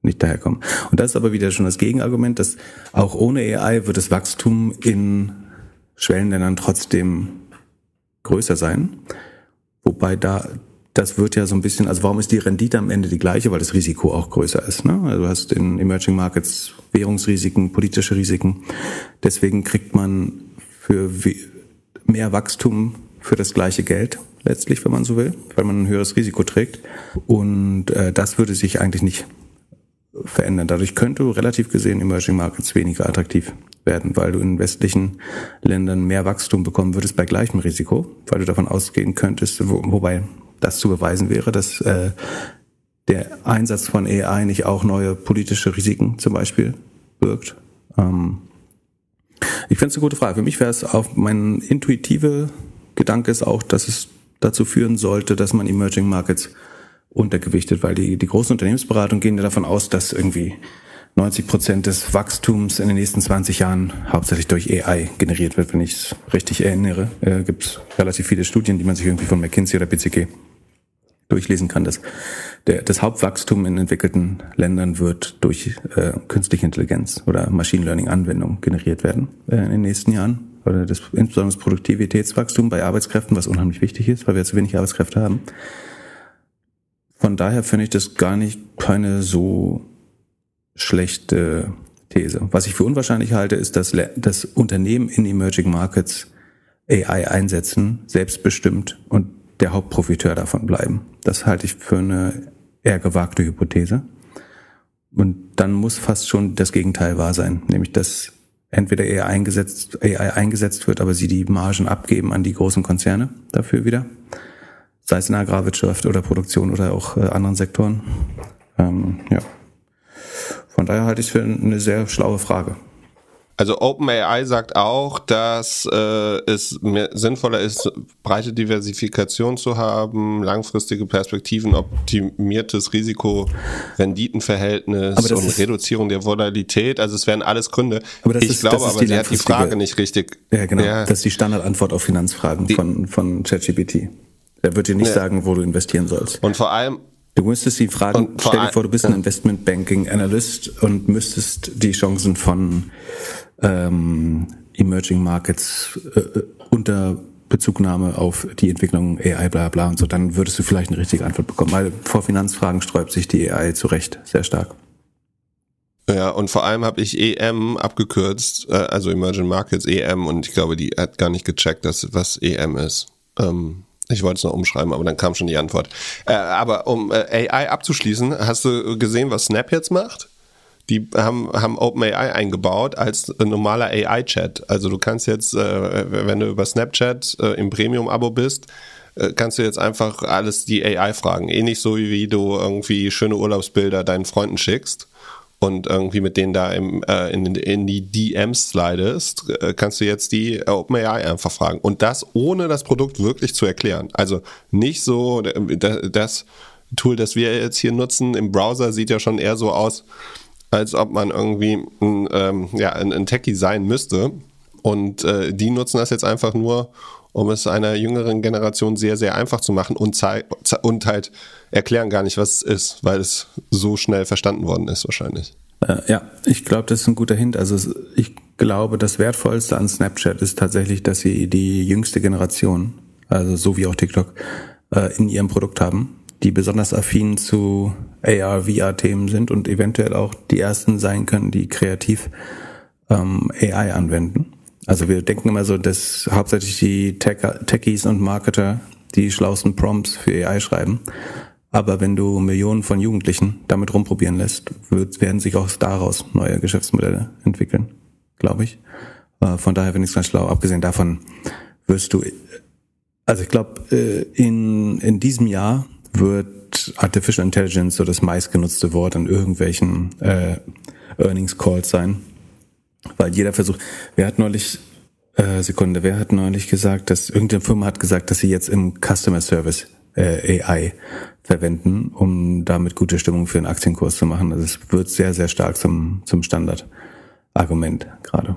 nicht daherkommen. Und das ist aber wieder schon das Gegenargument, dass auch ohne AI wird das Wachstum in Schwellenländern trotzdem größer sein. Wobei da, das wird ja so ein bisschen, also warum ist die Rendite am Ende die gleiche? Weil das Risiko auch größer ist. Ne? Also du hast in Emerging Markets Währungsrisiken, politische Risiken. Deswegen kriegt man für mehr Wachstum für das gleiche Geld letztlich, wenn man so will, weil man ein höheres Risiko trägt. Und äh, das würde sich eigentlich nicht verändern. Dadurch könnte relativ gesehen Emerging Markets weniger attraktiv werden, weil du in westlichen Ländern mehr Wachstum bekommen würdest bei gleichem Risiko, weil du davon ausgehen könntest, wo, wobei das zu beweisen wäre, dass äh, der Einsatz von AI nicht auch neue politische Risiken zum Beispiel birgt. Ähm, ich finde es eine gute Frage. Für mich wäre es auch mein intuitive Gedanke ist auch, dass es dazu führen sollte, dass man Emerging Markets untergewichtet, weil die, die großen Unternehmensberatungen gehen ja davon aus, dass irgendwie 90 Prozent des Wachstums in den nächsten 20 Jahren hauptsächlich durch AI generiert wird. Wenn ich es richtig erinnere, äh, gibt es relativ viele Studien, die man sich irgendwie von McKinsey oder BCG durchlesen kann. Dass der, das Hauptwachstum in entwickelten Ländern wird durch äh, künstliche Intelligenz oder Machine Learning Anwendungen generiert werden äh, in den nächsten Jahren. Oder das, insbesondere das Produktivitätswachstum bei Arbeitskräften, was unheimlich wichtig ist, weil wir zu wenig Arbeitskräfte haben. Von daher finde ich das gar nicht keine so schlechte These. Was ich für unwahrscheinlich halte, ist, dass, dass Unternehmen in Emerging Markets AI einsetzen, selbstbestimmt und der Hauptprofiteur davon bleiben. Das halte ich für eine eher gewagte Hypothese. Und dann muss fast schon das Gegenteil wahr sein, nämlich dass entweder AI eingesetzt, AI eingesetzt wird, aber sie die Margen abgeben an die großen Konzerne dafür wieder sei es in Agrarwirtschaft oder Produktion oder auch äh, anderen Sektoren. Ähm, ja. Von daher halte ich es für eine sehr schlaue Frage. Also OpenAI sagt auch, dass äh, es sinnvoller ist, breite Diversifikation zu haben, langfristige Perspektiven, optimiertes Risiko-Renditenverhältnis und ist, Reduzierung der Volatilität. Also es wären alles Gründe. Aber ich ist, glaube aber, sie hat die Frage nicht richtig. Ja, genau. Ja. Das ist die Standardantwort auf Finanzfragen die, von, von ChatGPT. Der wird dir nicht nee. sagen, wo du investieren sollst. Und vor allem, Du müsstest ihn fragen, stell dir vor, du bist ein Investment Banking Analyst und müsstest die Chancen von ähm, Emerging Markets äh, äh unter Bezugnahme auf die Entwicklung AI bla bla und so, dann würdest du vielleicht eine richtige Antwort bekommen. Weil vor Finanzfragen sträubt sich die AI zu Recht sehr stark. Ja, und vor allem habe ich EM abgekürzt, äh, also Emerging Markets EM, und ich glaube, die hat gar nicht gecheckt, dass, was EM ist. Ähm, ich wollte es noch umschreiben, aber dann kam schon die Antwort. Äh, aber um äh, AI abzuschließen, hast du gesehen, was Snap jetzt macht? Die haben, haben OpenAI eingebaut als normaler AI-Chat. Also du kannst jetzt, äh, wenn du über Snapchat äh, im Premium-Abo bist, äh, kannst du jetzt einfach alles die AI fragen. Ähnlich so wie du irgendwie schöne Urlaubsbilder deinen Freunden schickst und irgendwie mit denen da im, äh, in, in die DMs slidest, äh, kannst du jetzt die OpenAI einfach fragen. Und das ohne das Produkt wirklich zu erklären. Also nicht so, das Tool, das wir jetzt hier nutzen im Browser, sieht ja schon eher so aus, als ob man irgendwie ein, ähm, ja, ein, ein Techie sein müsste. Und äh, die nutzen das jetzt einfach nur, um es einer jüngeren Generation sehr, sehr einfach zu machen und, und halt erklären gar nicht, was es ist, weil es so schnell verstanden worden ist wahrscheinlich. Äh, ja, ich glaube, das ist ein guter Hint. Also ich glaube, das Wertvollste an Snapchat ist tatsächlich, dass sie die jüngste Generation, also so wie auch TikTok, äh, in ihrem Produkt haben, die besonders affin zu AR, VR-Themen sind und eventuell auch die ersten sein können, die kreativ ähm, AI anwenden. Also wir denken immer so, dass hauptsächlich die Tech Techies und Marketer die schlausten Prompts für AI schreiben. Aber wenn du Millionen von Jugendlichen damit rumprobieren lässt, wird, werden sich auch daraus neue Geschäftsmodelle entwickeln, glaube ich. Äh, von daher finde ich es ganz schlau. Abgesehen davon wirst du, also ich glaube, äh, in, in diesem Jahr wird Artificial Intelligence so das meistgenutzte Wort an irgendwelchen äh, Earnings Calls sein weil jeder versucht, wer hat neulich, äh, Sekunde, wer hat neulich gesagt, dass irgendeine Firma hat gesagt, dass sie jetzt im Customer Service äh, AI verwenden, um damit gute Stimmung für den Aktienkurs zu machen. Also es wird sehr, sehr stark zum, zum Standardargument gerade.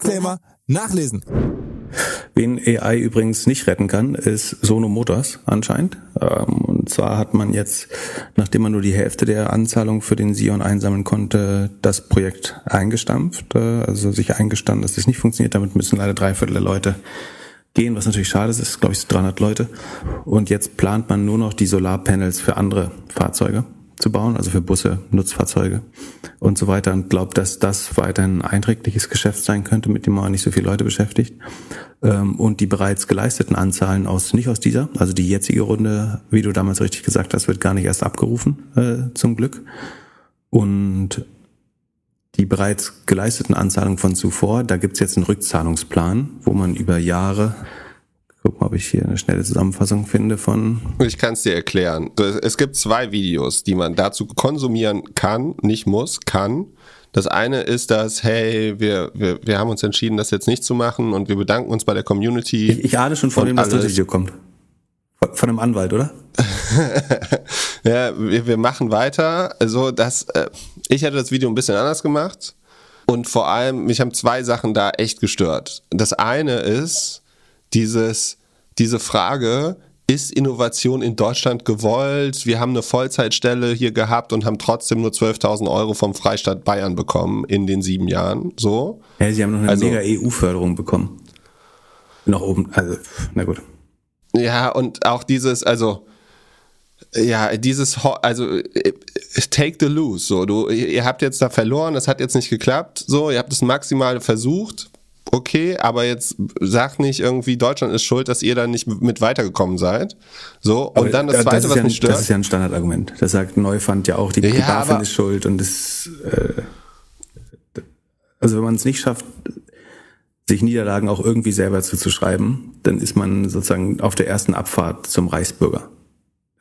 Disclaimer nachlesen. Wen AI übrigens nicht retten kann, ist Sono Motors anscheinend. Ähm, und zwar hat man jetzt, nachdem man nur die Hälfte der Anzahlung für den Sion einsammeln konnte, das Projekt eingestampft, äh, also sich eingestanden, dass das nicht funktioniert. Damit müssen leider drei Viertel der Leute gehen, was natürlich schade ist, ist glaube ich 300 Leute. Und jetzt plant man nur noch die Solarpanels für andere Fahrzeuge zu bauen, also für Busse, Nutzfahrzeuge und so weiter und glaubt, dass das weiterhin ein einträgliches Geschäft sein könnte, mit dem man nicht so viele Leute beschäftigt. Ähm, und die bereits geleisteten Anzahlen aus, nicht aus dieser, also die jetzige Runde, wie du damals richtig gesagt hast, wird gar nicht erst abgerufen, äh, zum Glück. Und die bereits geleisteten Anzahlungen von zuvor, da gibt's jetzt einen Rückzahlungsplan, wo man über Jahre Guck mal, ob ich hier eine schnelle Zusammenfassung finde von. Ich kann es dir erklären. Es gibt zwei Videos, die man dazu konsumieren kann, nicht muss, kann. Das eine ist das, hey, wir, wir, wir haben uns entschieden, das jetzt nicht zu machen und wir bedanken uns bei der Community. Ich, ich ahne schon vor dem, dass das Video kommt. Von einem Anwalt, oder? ja, wir, wir machen weiter. Also das, äh, ich hätte das Video ein bisschen anders gemacht. Und vor allem, mich haben zwei Sachen da echt gestört. Das eine ist, dieses, diese Frage, ist Innovation in Deutschland gewollt? Wir haben eine Vollzeitstelle hier gehabt und haben trotzdem nur 12.000 Euro vom Freistaat Bayern bekommen in den sieben Jahren. So. Ja, sie haben noch eine also, mega EU-Förderung bekommen. Nach oben, also, na gut. Ja, und auch dieses, also, ja, dieses, also, take the lose, so, du, ihr habt jetzt da verloren, es hat jetzt nicht geklappt, so, ihr habt das Maximale versucht, okay, aber jetzt sag nicht irgendwie, Deutschland ist schuld, dass ihr da nicht mit weitergekommen seid. So, und aber dann das Zweite, das was ja mich stört. Das ist ja ein Standardargument. Das sagt Neufand ja auch, die ja, BaFin ist schuld und das, äh, also wenn man es nicht schafft, sich Niederlagen auch irgendwie selber zuzuschreiben, dann ist man sozusagen auf der ersten Abfahrt zum Reichsbürger.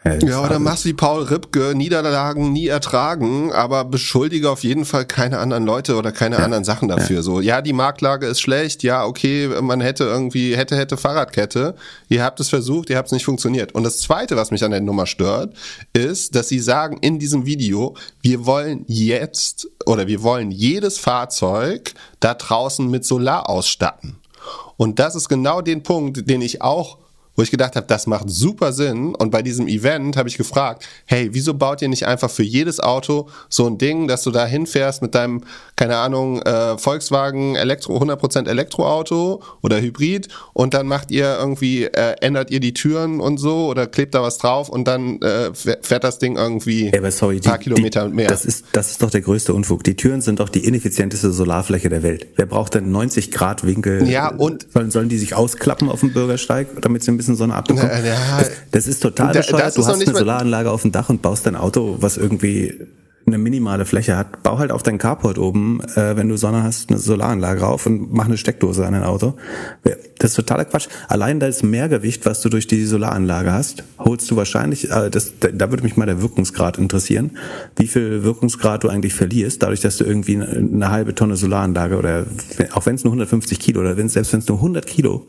Ja, oder machst wie Paul Ripke, Niederlagen nie ertragen, aber beschuldige auf jeden Fall keine anderen Leute oder keine ja. anderen Sachen dafür. Ja. So, ja, die Marktlage ist schlecht, ja, okay, man hätte irgendwie, hätte, hätte Fahrradkette. Ihr habt es versucht, ihr habt es nicht funktioniert. Und das zweite, was mich an der Nummer stört, ist, dass sie sagen in diesem Video, wir wollen jetzt oder wir wollen jedes Fahrzeug da draußen mit Solar ausstatten. Und das ist genau den Punkt, den ich auch wo ich gedacht habe, das macht super Sinn. Und bei diesem Event habe ich gefragt, hey, wieso baut ihr nicht einfach für jedes Auto so ein Ding, dass du da hinfährst mit deinem, keine Ahnung, äh, Volkswagen Elektro, 100% Elektroauto oder Hybrid und dann macht ihr irgendwie, äh, ändert ihr die Türen und so oder klebt da was drauf und dann äh, fährt das Ding irgendwie ein sorry, paar die, Kilometer die, mehr. Das ist, das ist doch der größte Unfug. Die Türen sind doch die ineffizienteste Solarfläche der Welt. Wer braucht denn 90 Grad Winkel? Ja, und sollen, sollen die sich ausklappen auf dem Bürgersteig, damit sie ein bisschen bisschen Sonne abbekommen. Ja, ja. Das, das, ist total bescheuert. Du hast eine Solaranlage auf dem Dach und baust dein Auto, was irgendwie eine minimale Fläche hat, bau halt auf dein Carport oben, äh, wenn du Sonne hast, eine Solaranlage rauf und mach eine Steckdose an dein Auto. Das ist totaler Quatsch. Allein das Mehrgewicht, was du durch die Solaranlage hast, holst du wahrscheinlich, äh, das, da würde mich mal der Wirkungsgrad interessieren, wie viel Wirkungsgrad du eigentlich verlierst, dadurch, dass du irgendwie eine, eine halbe Tonne Solaranlage oder auch wenn es nur 150 Kilo oder wenn selbst wenn es nur 100 Kilo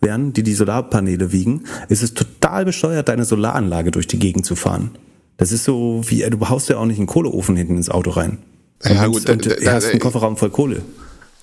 wären, die die Solarpaneele wiegen, ist es total bescheuert, deine Solaranlage durch die Gegend zu fahren. Das ist so wie, du haust ja auch nicht einen Kohleofen hinten ins Auto rein. Und ja, gut, und, und, hast einen Kofferraum voll Kohle.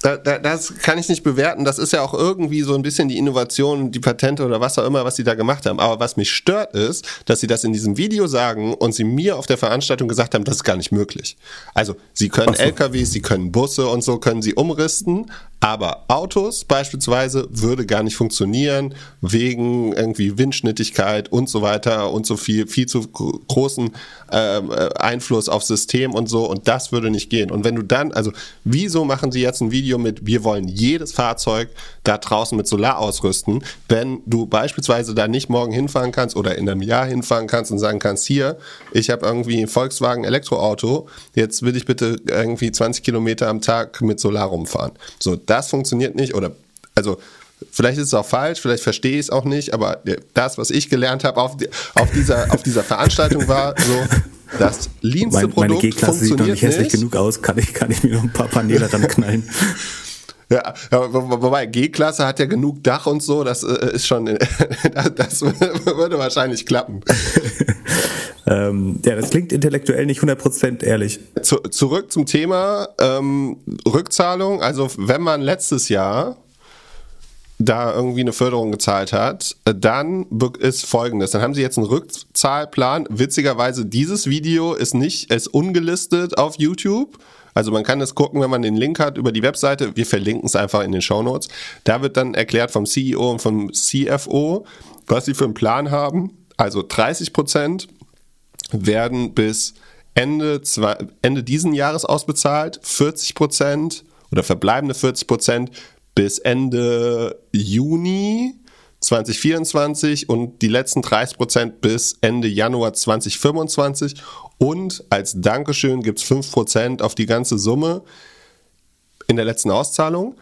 Da, da, das kann ich nicht bewerten. Das ist ja auch irgendwie so ein bisschen die Innovation, die Patente oder was auch immer, was sie da gemacht haben. Aber was mich stört ist, dass sie das in diesem Video sagen und sie mir auf der Veranstaltung gesagt haben, das ist gar nicht möglich. Also sie können so. LKWs, sie können Busse und so können sie umrüsten, aber Autos beispielsweise würde gar nicht funktionieren wegen irgendwie Windschnittigkeit und so weiter und so viel, viel zu großen ähm, äh, Einfluss aufs System und so und das würde nicht gehen. Und wenn du dann, also wieso machen sie jetzt ein Video Video mit, wir wollen jedes Fahrzeug da draußen mit Solar ausrüsten, wenn du beispielsweise da nicht morgen hinfahren kannst oder in einem Jahr hinfahren kannst und sagen kannst, hier, ich habe irgendwie ein Volkswagen Elektroauto, jetzt will ich bitte irgendwie 20 Kilometer am Tag mit Solar rumfahren. So, das funktioniert nicht oder, also, Vielleicht ist es auch falsch, vielleicht verstehe ich es auch nicht, aber das, was ich gelernt habe auf, auf, dieser, auf dieser Veranstaltung war so, das leanste mein, Produkt meine G-Klasse sieht noch nicht hässlich genug aus, kann ich, kann ich mir noch ein paar Paneele dran knallen. Ja, wobei G-Klasse hat ja genug Dach und so, das äh, ist schon, das würde wahrscheinlich klappen. ähm, ja, das klingt intellektuell nicht 100% ehrlich. Zu, zurück zum Thema ähm, Rückzahlung. Also wenn man letztes Jahr da irgendwie eine Förderung gezahlt hat, äh, dann ist folgendes. Dann haben sie jetzt einen Rückzahlplan. Witzigerweise, dieses Video ist nicht, ist ungelistet auf YouTube. Also man kann es gucken, wenn man den Link hat über die Webseite. Wir verlinken es einfach in den Show Notes. Da wird dann erklärt vom CEO und vom CFO, was sie für einen Plan haben. Also 30 Prozent werden bis Ende, zwei, Ende diesen Jahres ausbezahlt, 40 Prozent oder verbleibende 40 Prozent bis Ende Juni 2024 und die letzten 30 Prozent bis Ende Januar 2025. Und als Dankeschön gibt es 5 Prozent auf die ganze Summe in der letzten Auszahlung.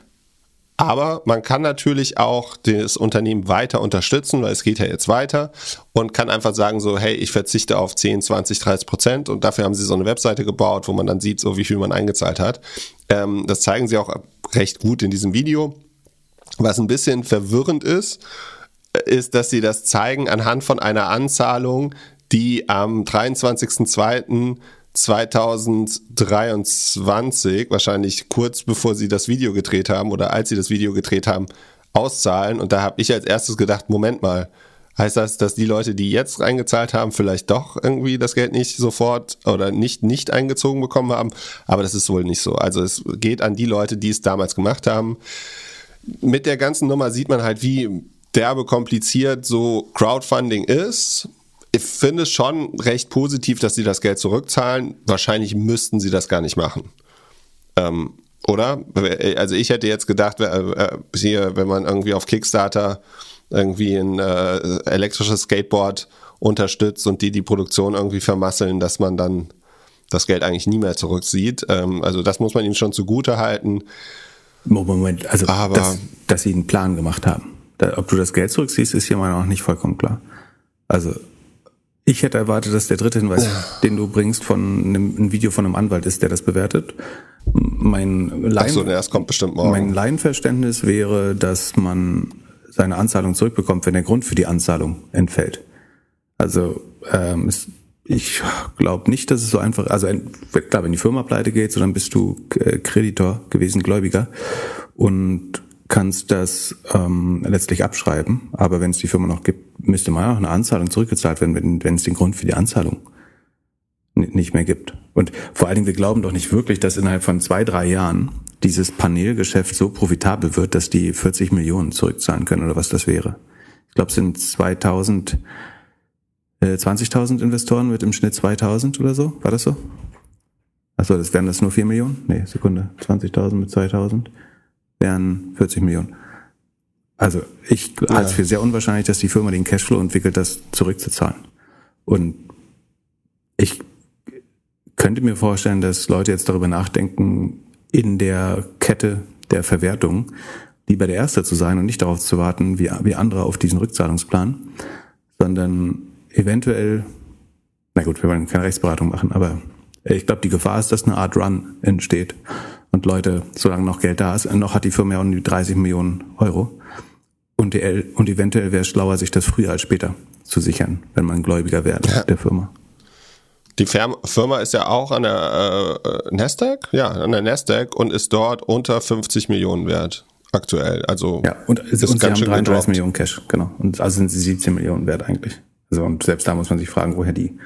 Aber man kann natürlich auch das Unternehmen weiter unterstützen, weil es geht ja jetzt weiter und kann einfach sagen so, hey, ich verzichte auf 10, 20, 30 Prozent und dafür haben sie so eine Webseite gebaut, wo man dann sieht, so wie viel man eingezahlt hat. Ähm, das zeigen sie auch recht gut in diesem Video. Was ein bisschen verwirrend ist, ist, dass sie das zeigen anhand von einer Anzahlung, die am 23.02. 2023, wahrscheinlich kurz bevor sie das Video gedreht haben oder als sie das Video gedreht haben, auszahlen. Und da habe ich als erstes gedacht, Moment mal, heißt das, dass die Leute, die jetzt eingezahlt haben, vielleicht doch irgendwie das Geld nicht sofort oder nicht nicht eingezogen bekommen haben? Aber das ist wohl nicht so. Also es geht an die Leute, die es damals gemacht haben. Mit der ganzen Nummer sieht man halt, wie derbe kompliziert so Crowdfunding ist ich finde es schon recht positiv, dass sie das Geld zurückzahlen. Wahrscheinlich müssten sie das gar nicht machen. Ähm, oder? Also ich hätte jetzt gedacht, äh, hier, wenn man irgendwie auf Kickstarter irgendwie ein äh, elektrisches Skateboard unterstützt und die die Produktion irgendwie vermasseln, dass man dann das Geld eigentlich nie mehr zurücksieht. Ähm, also das muss man ihnen schon zugute halten. Moment, also Aber, dass, dass sie einen Plan gemacht haben. Da, ob du das Geld zurückziehst, ist hier mal noch nicht vollkommen klar. Also Ich hätte erwartet, dass der dritte Hinweis, den du bringst, von einem, ein Video von einem Anwalt ist, der das bewertet. Mein Laien, Achso, das kommt bestimmt morgen. mein Laienverständnis wäre, dass man seine Anzahlung zurückbekommt, wenn der Grund für die Anzahlung entfällt. Also ähm, es, ich glaube nicht, dass es so einfach, also klar, wenn die Firma pleite geht, so dann bist du äh, Kreditor gewesen, Gläubiger und kannst das ähm, letztlich abschreiben. Aber wenn es die Firma noch gibt, müsste mal auch eine Anzahlung zurückgezahlt werden, wenn, es den Grund für die Anzahlung nicht mehr gibt. Und vor allen Dingen, wir glauben doch nicht wirklich, dass innerhalb von zwei, drei Jahren dieses Panelgeschäft so profitabel wird, dass die 40 Millionen zurückzahlen können oder was das wäre. Ich glaube, es sind 2000, äh, 20.000 Investoren mit im Schnitt 2000 oder so. War das so? Achso, das wären das nur 4 Millionen? Nee, Sekunde. 20.000 mit 2000 wären 40 Millionen. Also ich halte es für sehr unwahrscheinlich, dass die Firma den Cashflow entwickelt, das zurückzuzahlen. Und ich könnte mir vorstellen, dass Leute jetzt darüber nachdenken, in der Kette der Verwertung lieber der Erste zu sein und nicht darauf zu warten, wie, wie andere auf diesen Rückzahlungsplan, sondern eventuell, na gut, wir wollen keine Rechtsberatung machen, aber ich glaube, die Gefahr ist, dass eine Art Run entsteht und Leute, solange noch Geld da ist, noch hat die Firma ja um die 30 Millionen Euro und, die, und eventuell wäre es schlauer, sich das früher als später zu sichern, wenn man Gläubiger wäre Ja. der Firma. Die Firm- Firma ist ja auch an der äh, Nasdaq, ja, an der Nasdaq und ist dort unter 50 Millionen wert aktuell. Also Ja, und, ist und sie haben schön 33 gedroppt. Millionen Cash, genau. Und also sind sie 17 Millionen wert eigentlich. Also und selbst da muss man sich fragen, woher die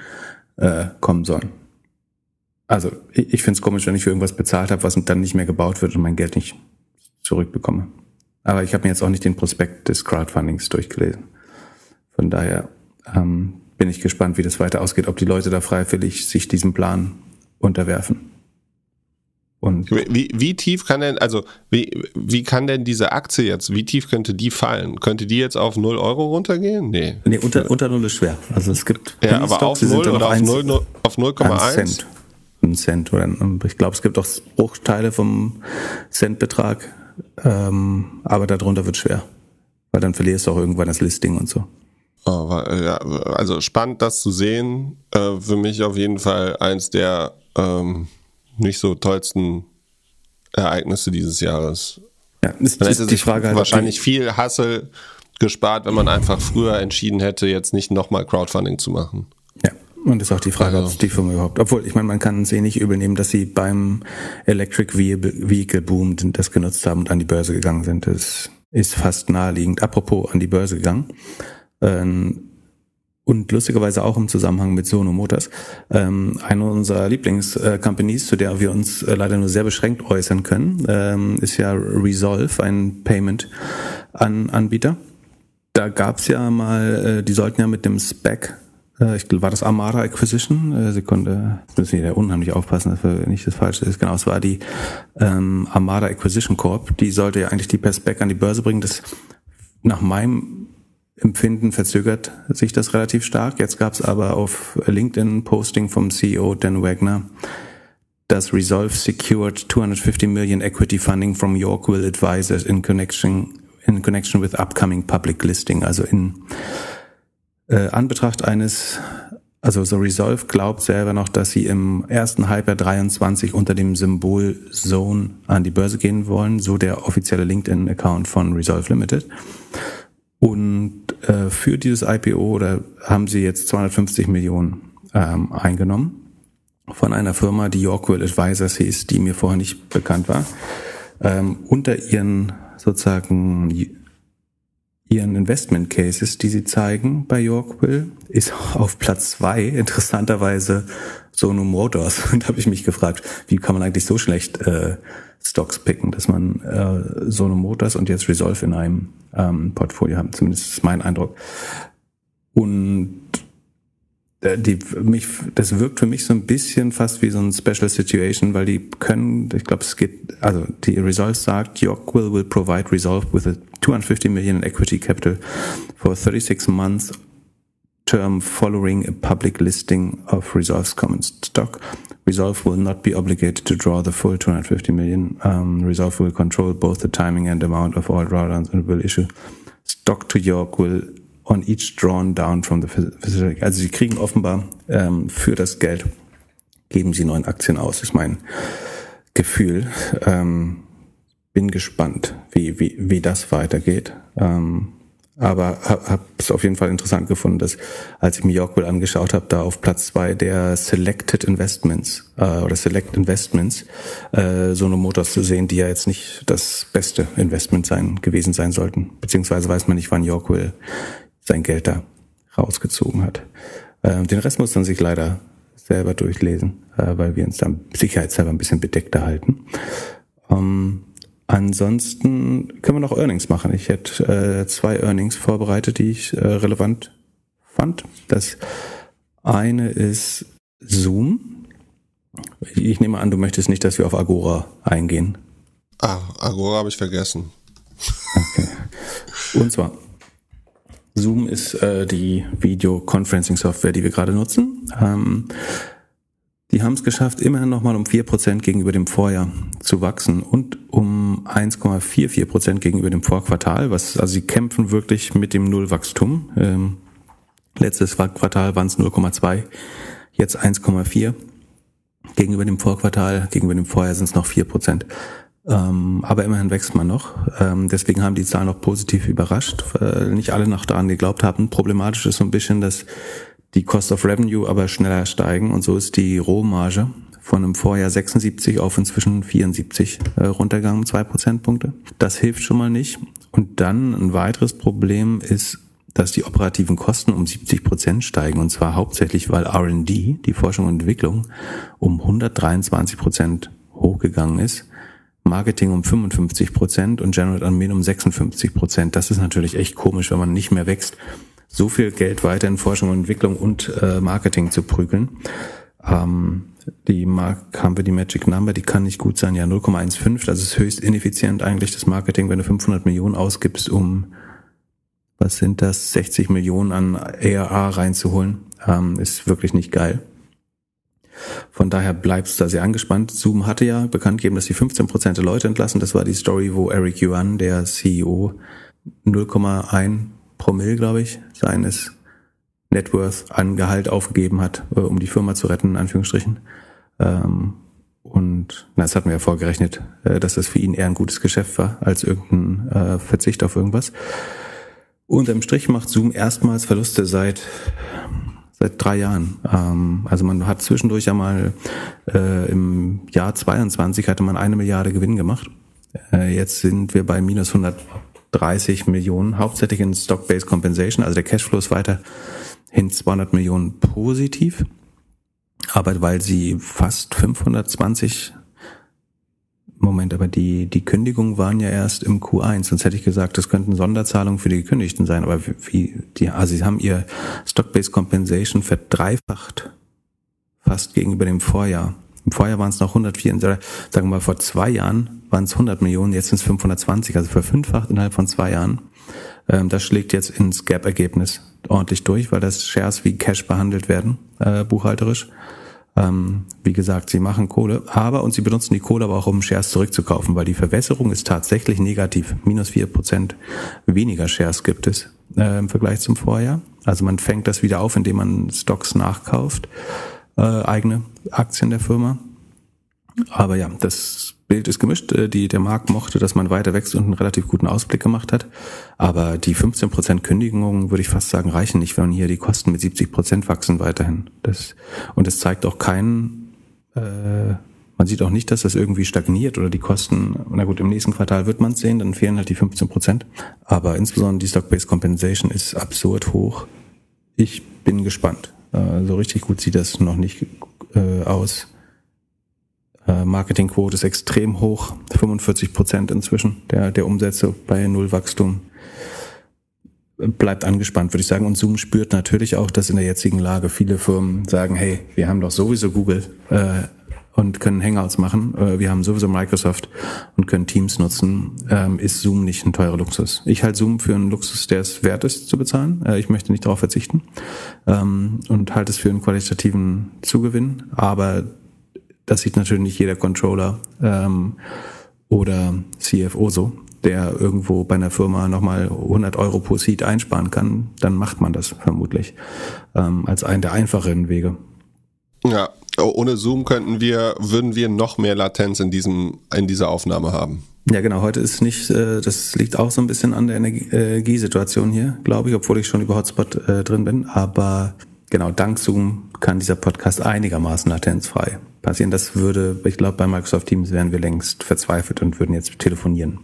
äh, kommen sollen. Also ich, ich finde es komisch, wenn ich für irgendwas bezahlt habe, was dann nicht mehr gebaut wird und mein Geld nicht zurückbekomme. Aber ich habe mir jetzt auch nicht den Prospekt des Crowdfundings durchgelesen. Von daher ähm, bin ich gespannt, wie das weiter ausgeht, ob die Leute da freiwillig sich diesem Plan unterwerfen. Und Wie, wie tief kann denn, also wie, wie kann denn diese Aktie jetzt, wie tief könnte die fallen? Könnte die jetzt auf 0 Euro runtergehen? Nee. nee, unter, unter Null ist schwer. Also es gibt Ja, aber auf Stocks, sind 0 dann oder auf eins- 0, nur- auf Ein 0,1? Cent. Ein Cent oder ich glaube, es gibt auch Bruchteile vom Centbetrag, ähm, aber darunter wird schwer. Weil dann verlierst du auch irgendwann das Listing und so. Oh, also spannend, das zu sehen. Äh, für mich auf jeden Fall eins der ähm, nicht so tollsten Ereignisse dieses Jahres. Ja, ist, Man ist hätte die Frage halt, wahrscheinlich viel Hassel gespart, wenn man einfach früher entschieden hätte, jetzt nicht nochmal Crowdfunding zu machen. Ja, und ist auch die Frage, Also- ob die Firma überhaupt, obwohl, ich meine, man kann es eh nicht übel nehmen, dass sie beim Electric Vehicle Vehicle Boom das genutzt haben und an die Börse gegangen sind. Das ist fast naheliegend. Apropos an die Börse gegangen. Ähm, und lustigerweise auch im Zusammenhang mit Sono Motors. Ähm, eine unserer Lieblings-Companies, zu der wir uns äh, leider nur sehr beschränkt äußern können, ähm, ist ja Resolve, ein Payment-Anbieter. Da gab's ja mal, äh, die sollten ja mit dem Spec, äh, ich glaube, war das Amara Acquisition? Sekunde, jetzt müssen wir da unheimlich aufpassen, dass wir nicht das Falsche ist. Genau, es war die ähm, Amara Acquisition Corp. Die sollte ja eigentlich die per Spec an die Börse bringen. Das nach meinem Empfinden verzögert sich das relativ stark. Jetzt gab es aber auf LinkedIn Posting vom CEO Dan Wagner, dass Resolve secured 250 million equity funding from Yorkville Advisors in connection in connection with upcoming public listing. Also in äh, Anbetracht eines, also so Resolve glaubt selber noch, dass sie im ersten Halbjahr 23 unter dem Symbol Zone an die Börse gehen wollen, so der offizielle LinkedIn-Account von Resolve Limited. Und äh, für dieses IPO oder haben sie jetzt 250 Millionen ähm, eingenommen von einer Firma, die Yorkville Advisors hieß, die mir vorher nicht bekannt war. Ähm, unter ihren sozusagen ihren Investment Cases, die sie zeigen bei Yorkville, ist auf Platz zwei interessanterweise Sono Motors. Und da habe ich mich gefragt, wie kann man eigentlich so schlecht äh, Stocks picken, dass man äh, Sono Motors und jetzt Resolve in einem ähm, Portfolio haben. Zumindest ist mein Eindruck. Und die mich, das wirkt für mich so ein bisschen fast wie so ein Special Situation, weil die können, ich glaube, es geht, also die Resolve sagt, Yorkville will provide Resolve with a 250 million equity capital for 36 months term following a public listing of Resolve's common stock. Resolve will not be obligated to draw the full 250 million. Um, Resolve will control both the timing and amount of all drawdowns and will issue stock to Yorkville on each drawn down from the facility. Also sie kriegen offenbar ähm, für das Geld, geben sie neuen Aktien aus, ist mein Gefühl. Ähm, bin gespannt, wie, wie, wie das weitergeht. Ähm, aber habe hab es auf jeden Fall interessant gefunden, dass als ich mir Yorkville angeschaut habe, da auf Platz zwei der Selected Investments äh, oder Select Investments äh, so eine Motors zu sehen, die ja jetzt nicht das beste Investment sein gewesen sein sollten. Beziehungsweise weiß man nicht, wann Yorkville sein Geld da rausgezogen hat. Äh, den Rest muss man sich leider selber durchlesen, äh, weil wir uns dann sicherheitshalber ein bisschen bedeckter halten. Ähm, Ansonsten können wir noch Earnings machen. Ich hätte äh, zwei Earnings vorbereitet, die ich äh, relevant fand. Das eine ist Zoom. Ich nehme an, du möchtest nicht, dass wir auf Agora eingehen. Ah, Agora habe ich vergessen. Okay. Und zwar, Zoom ist äh, die Video-Conferencing-Software, die wir gerade nutzen. Ähm, die haben es geschafft, immerhin nochmal um 4% gegenüber dem Vorjahr zu wachsen und um 1,44% gegenüber dem Vorquartal. Was, also sie kämpfen wirklich mit dem Nullwachstum. Ähm, letztes Quartal waren es 0,2, jetzt 1,4. Gegenüber dem Vorquartal, gegenüber dem Vorjahr sind es noch 4%. Ähm, aber immerhin wächst man noch. Ähm, deswegen haben die Zahlen noch positiv überrascht, weil nicht alle noch daran geglaubt haben. Problematisch ist so ein bisschen, dass die Cost of Revenue aber schneller steigen und so ist die Rohmarge von einem Vorjahr 76 auf inzwischen 74 äh, runtergegangen, zwei Prozentpunkte. Das hilft schon mal nicht. Und dann ein weiteres Problem ist, dass die operativen Kosten um 70 Prozent steigen und zwar hauptsächlich, weil R&D, die Forschung und Entwicklung, um 123 Prozent hochgegangen ist. Marketing um 55 Prozent und General Admin um 56 Prozent. Das ist natürlich echt komisch, wenn man nicht mehr wächst so viel Geld weiter in Forschung und Entwicklung und äh, Marketing zu prügeln. Ähm, die Mark haben wir die Magic Number, die kann nicht gut sein, ja 0,15, das ist höchst ineffizient eigentlich das Marketing, wenn du 500 Millionen ausgibst, um was sind das 60 Millionen an ARA reinzuholen, ähm, ist wirklich nicht geil. Von daher bleibst da sehr angespannt. Zoom hatte ja bekannt gegeben, dass sie 15% der Leute entlassen. Das war die Story, wo Eric Yuan, der CEO, 0,1 Promille, glaube ich, seines Net Worth an Gehalt aufgegeben hat, äh, um die Firma zu retten, in Anführungsstrichen. Ähm, und na, das hatten wir ja vorgerechnet, äh, dass das für ihn eher ein gutes Geschäft war, als irgendein äh, Verzicht auf irgendwas. Unterm Strich macht Zoom erstmals Verluste seit seit drei Jahren. Ähm, also man hat zwischendurch ja mal äh, im Jahr 22 hatte man eine Milliarde Gewinn gemacht. Äh, jetzt sind wir bei minus 100 30 Millionen, hauptsächlich in Stock-Based Compensation, also der Cashflow ist weiterhin 200 Millionen positiv, aber weil sie fast 520 Moment, aber die, die Kündigungen waren ja erst im Q1, sonst hätte ich gesagt, das könnten Sonderzahlungen für die Gekündigten sein, aber wie, die, also sie haben ihr Stock-Based Compensation verdreifacht, fast gegenüber dem Vorjahr. Im Vorjahr waren es noch 104, sagen wir mal vor zwei Jahren waren es 100 Millionen, jetzt sind es 520, also verfünffacht innerhalb von zwei Jahren. Ähm, das schlägt jetzt ins Gap-Ergebnis ordentlich durch, weil das Shares wie Cash behandelt werden, äh, buchhalterisch. Ähm, wie gesagt, sie machen Kohle, aber und sie benutzen die Kohle aber auch, um Shares zurückzukaufen, weil die Verwässerung ist tatsächlich negativ. Minus vier Prozent weniger Shares gibt es äh, im Vergleich zum Vorjahr. Also man fängt das wieder auf, indem man Stocks nachkauft äh, eigene Aktien der Firma. Aber ja, das Bild ist gemischt. Äh, die, der Markt mochte, dass man weiter wächst und einen relativ guten Ausblick gemacht hat. Aber die 15% Kündigungen, würde ich fast sagen, reichen nicht, wenn hier die Kosten mit 70% wachsen weiterhin. Das, und es zeigt auch keinen, äh, man sieht auch nicht, dass das irgendwie stagniert oder die Kosten, na gut, im nächsten Quartal wird man es sehen, dann fehlen halt die 15%. Aber insbesondere die Stock-Based Compensation ist absurd hoch. Ich bin gespannt. Äh, so richtig gut sieht das noch nicht äh, aus. Äh, Marketingquote ist extrem hoch, 45 Prozent inzwischen der, der Umsätze bei Nullwachstum. Bleibt angespannt, würde ich sagen. Und Zoom spürt natürlich auch, dass in der jetzigen Lage viele Firmen sagen, hey, wir haben doch sowieso Google äh, und können Hangouts machen. Äh, wir haben sowieso Microsoft und können Teams nutzen. Ähm, ist Zoom nicht ein teurer Luxus? Ich halte Zoom für einen Luxus, der es wert ist zu bezahlen. Äh, ich möchte nicht darauf verzichten ähm, und halte es für einen qualitativen Zugewinn. Aber das sieht natürlich nicht jeder Controller ähm, oder CFO so. der irgendwo bei einer Firma nochmal 100 Euro pro Seed einsparen kann, dann macht man das vermutlich ähm, als einen der einfacheren Wege. Ja, ohne Zoom könnten wir, würden wir noch mehr Latenz in diesem, in dieser Aufnahme haben. Ja, genau. Heute ist nicht, äh, das liegt auch so ein bisschen an der Energiesituation hier, glaube ich, obwohl ich schon über Hotspot äh, drin bin. Aber genau, dank Zoom kann dieser Podcast einigermaßen latenzfrei passieren. Das würde, ich glaube, bei Microsoft Teams wären wir längst verzweifelt und würden jetzt telefonieren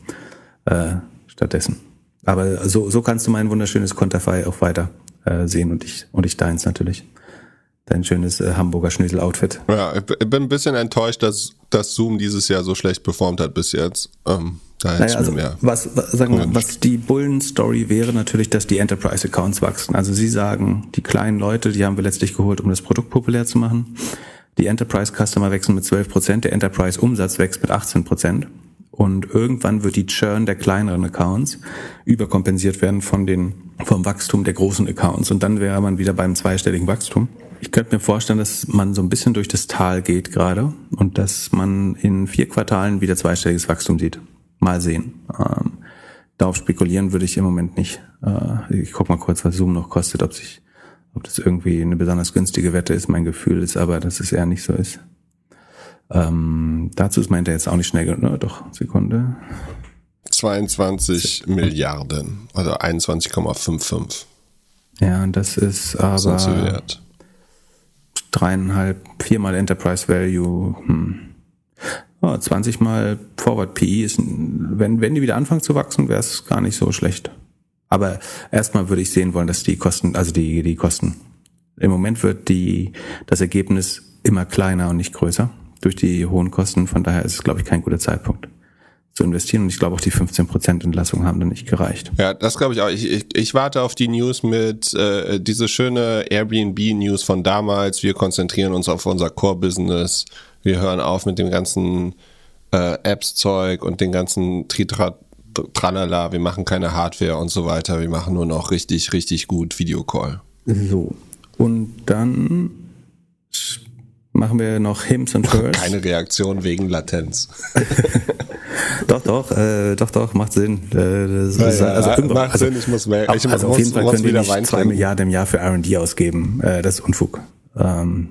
äh, stattdessen. Aber so, so kannst du mein wunderschönes Konterfei auch weiter äh, sehen und ich, und ich deins natürlich dein schönes äh, Hamburger Schnösel-Outfit. Ja, ich bin ein bisschen enttäuscht, dass, dass Zoom dieses Jahr so schlecht performt hat bis jetzt. Ähm, da naja, also was, sagen wir, was die Bullen-Story wäre natürlich, dass die Enterprise-Accounts wachsen. Also sie sagen, die kleinen Leute, die haben wir letztlich geholt, um das Produkt populär zu machen. Die Enterprise-Customer wachsen mit 12 Prozent, der Enterprise-Umsatz wächst mit 18 Prozent. Und irgendwann wird die Churn der kleineren Accounts überkompensiert werden von den, vom Wachstum der großen Accounts. Und dann wäre man wieder beim zweistelligen Wachstum. Ich könnte mir vorstellen, dass man so ein bisschen durch das Tal geht gerade und dass man in vier Quartalen wieder zweistelliges Wachstum sieht. Mal sehen. Ähm, darauf spekulieren würde ich im Moment nicht. Äh, ich guck mal kurz, was Zoom noch kostet, ob sich, ob das irgendwie eine besonders günstige Wette ist. Mein Gefühl ist aber, dass es eher nicht so ist. Ähm, dazu ist meint er jetzt auch nicht schnell, ne? Doch, Sekunde. 22 Milliarden, also 21,55. Ja, das ist aber. Sind wert dreieinhalb, viermal Enterprise Value, hm. Oh, 20 mal Forward PE ist, wenn, wenn die wieder anfangen zu wachsen, wäre es gar nicht so schlecht. Aber erstmal würde ich sehen wollen, dass die Kosten, also die, die Kosten, im Moment wird die, das Ergebnis immer kleiner und nicht größer durch die hohen Kosten. Von daher ist es, glaube ich, kein guter Zeitpunkt zu investieren. Und ich glaube auch die 15% Entlassung haben dann nicht gereicht. Ja, das glaube ich auch. Ich, ich, ich warte auf die News mit äh, diese schöne Airbnb-News von damals. Wir konzentrieren uns auf unser Core-Business. Wir hören auf mit dem ganzen äh, Apps-Zeug und den ganzen Tritra Tralala. Wir machen keine Hardware und so weiter. Wir machen nur noch richtig, richtig gut Videocall. So. Und dann machen wir noch Hims und Hers. Keine Reaktion wegen Latenz. doch, doch, äh, doch, doch, macht Sinn. Äh, das ja, ist, ja, also, ja, macht also, Sinn, ich muss mehr. Ich also muss, auf jeden Fall können wir nicht zwei Milliarden im Jahr für R&D ausgeben. Äh, das ist Unfug. Ähm,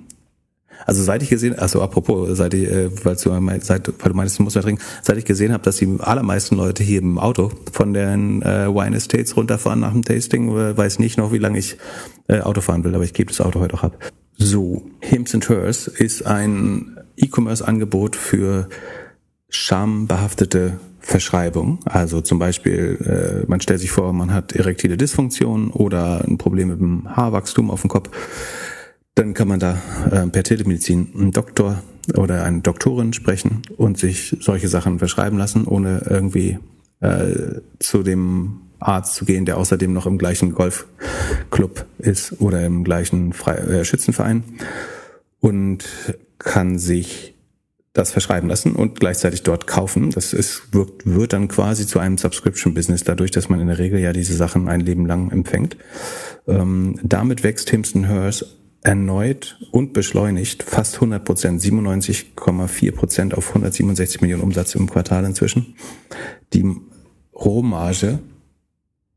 also seit ich gesehen, also apropos, seit ich, äh, weil du, seit, weil du meinst, du musst mehr trinken, seit ich gesehen habe, dass die allermeisten Leute hier im Auto von den äh, Wine Estates runterfahren nach dem Tasting, äh, weiß nicht noch, wie lange ich äh, Auto fahren will, aber ich gebe das Auto heute auch ab. So, Hims and Hers ist ein E-Commerce-Angebot für schambehaftete Verschreibung. Also zum Beispiel, äh, man stellt sich vor, man hat erektile Dysfunktion oder ein Problem mit dem Haarwachstum auf dem Kopf. Dann kann man da äh, per Telemedizin einen Doktor oder eine Doktorin sprechen und sich solche Sachen verschreiben lassen, ohne irgendwie äh, zu dem Arzt zu gehen, der außerdem noch im gleichen Golfclub ist oder im gleichen Fre äh, Schützenverein und kann sich das verschreiben lassen und gleichzeitig dort kaufen. Das ist, wird, wird dann quasi zu einem Subscription-Business, dadurch, dass man in der Regel ja diese Sachen ein Leben lang empfängt. Ähm, damit wächst Himson Hers erneut und beschleunigt fast 100 Prozent, 97,4 Prozent auf 167 Millionen Umsatz im Quartal inzwischen. Die Rohmarge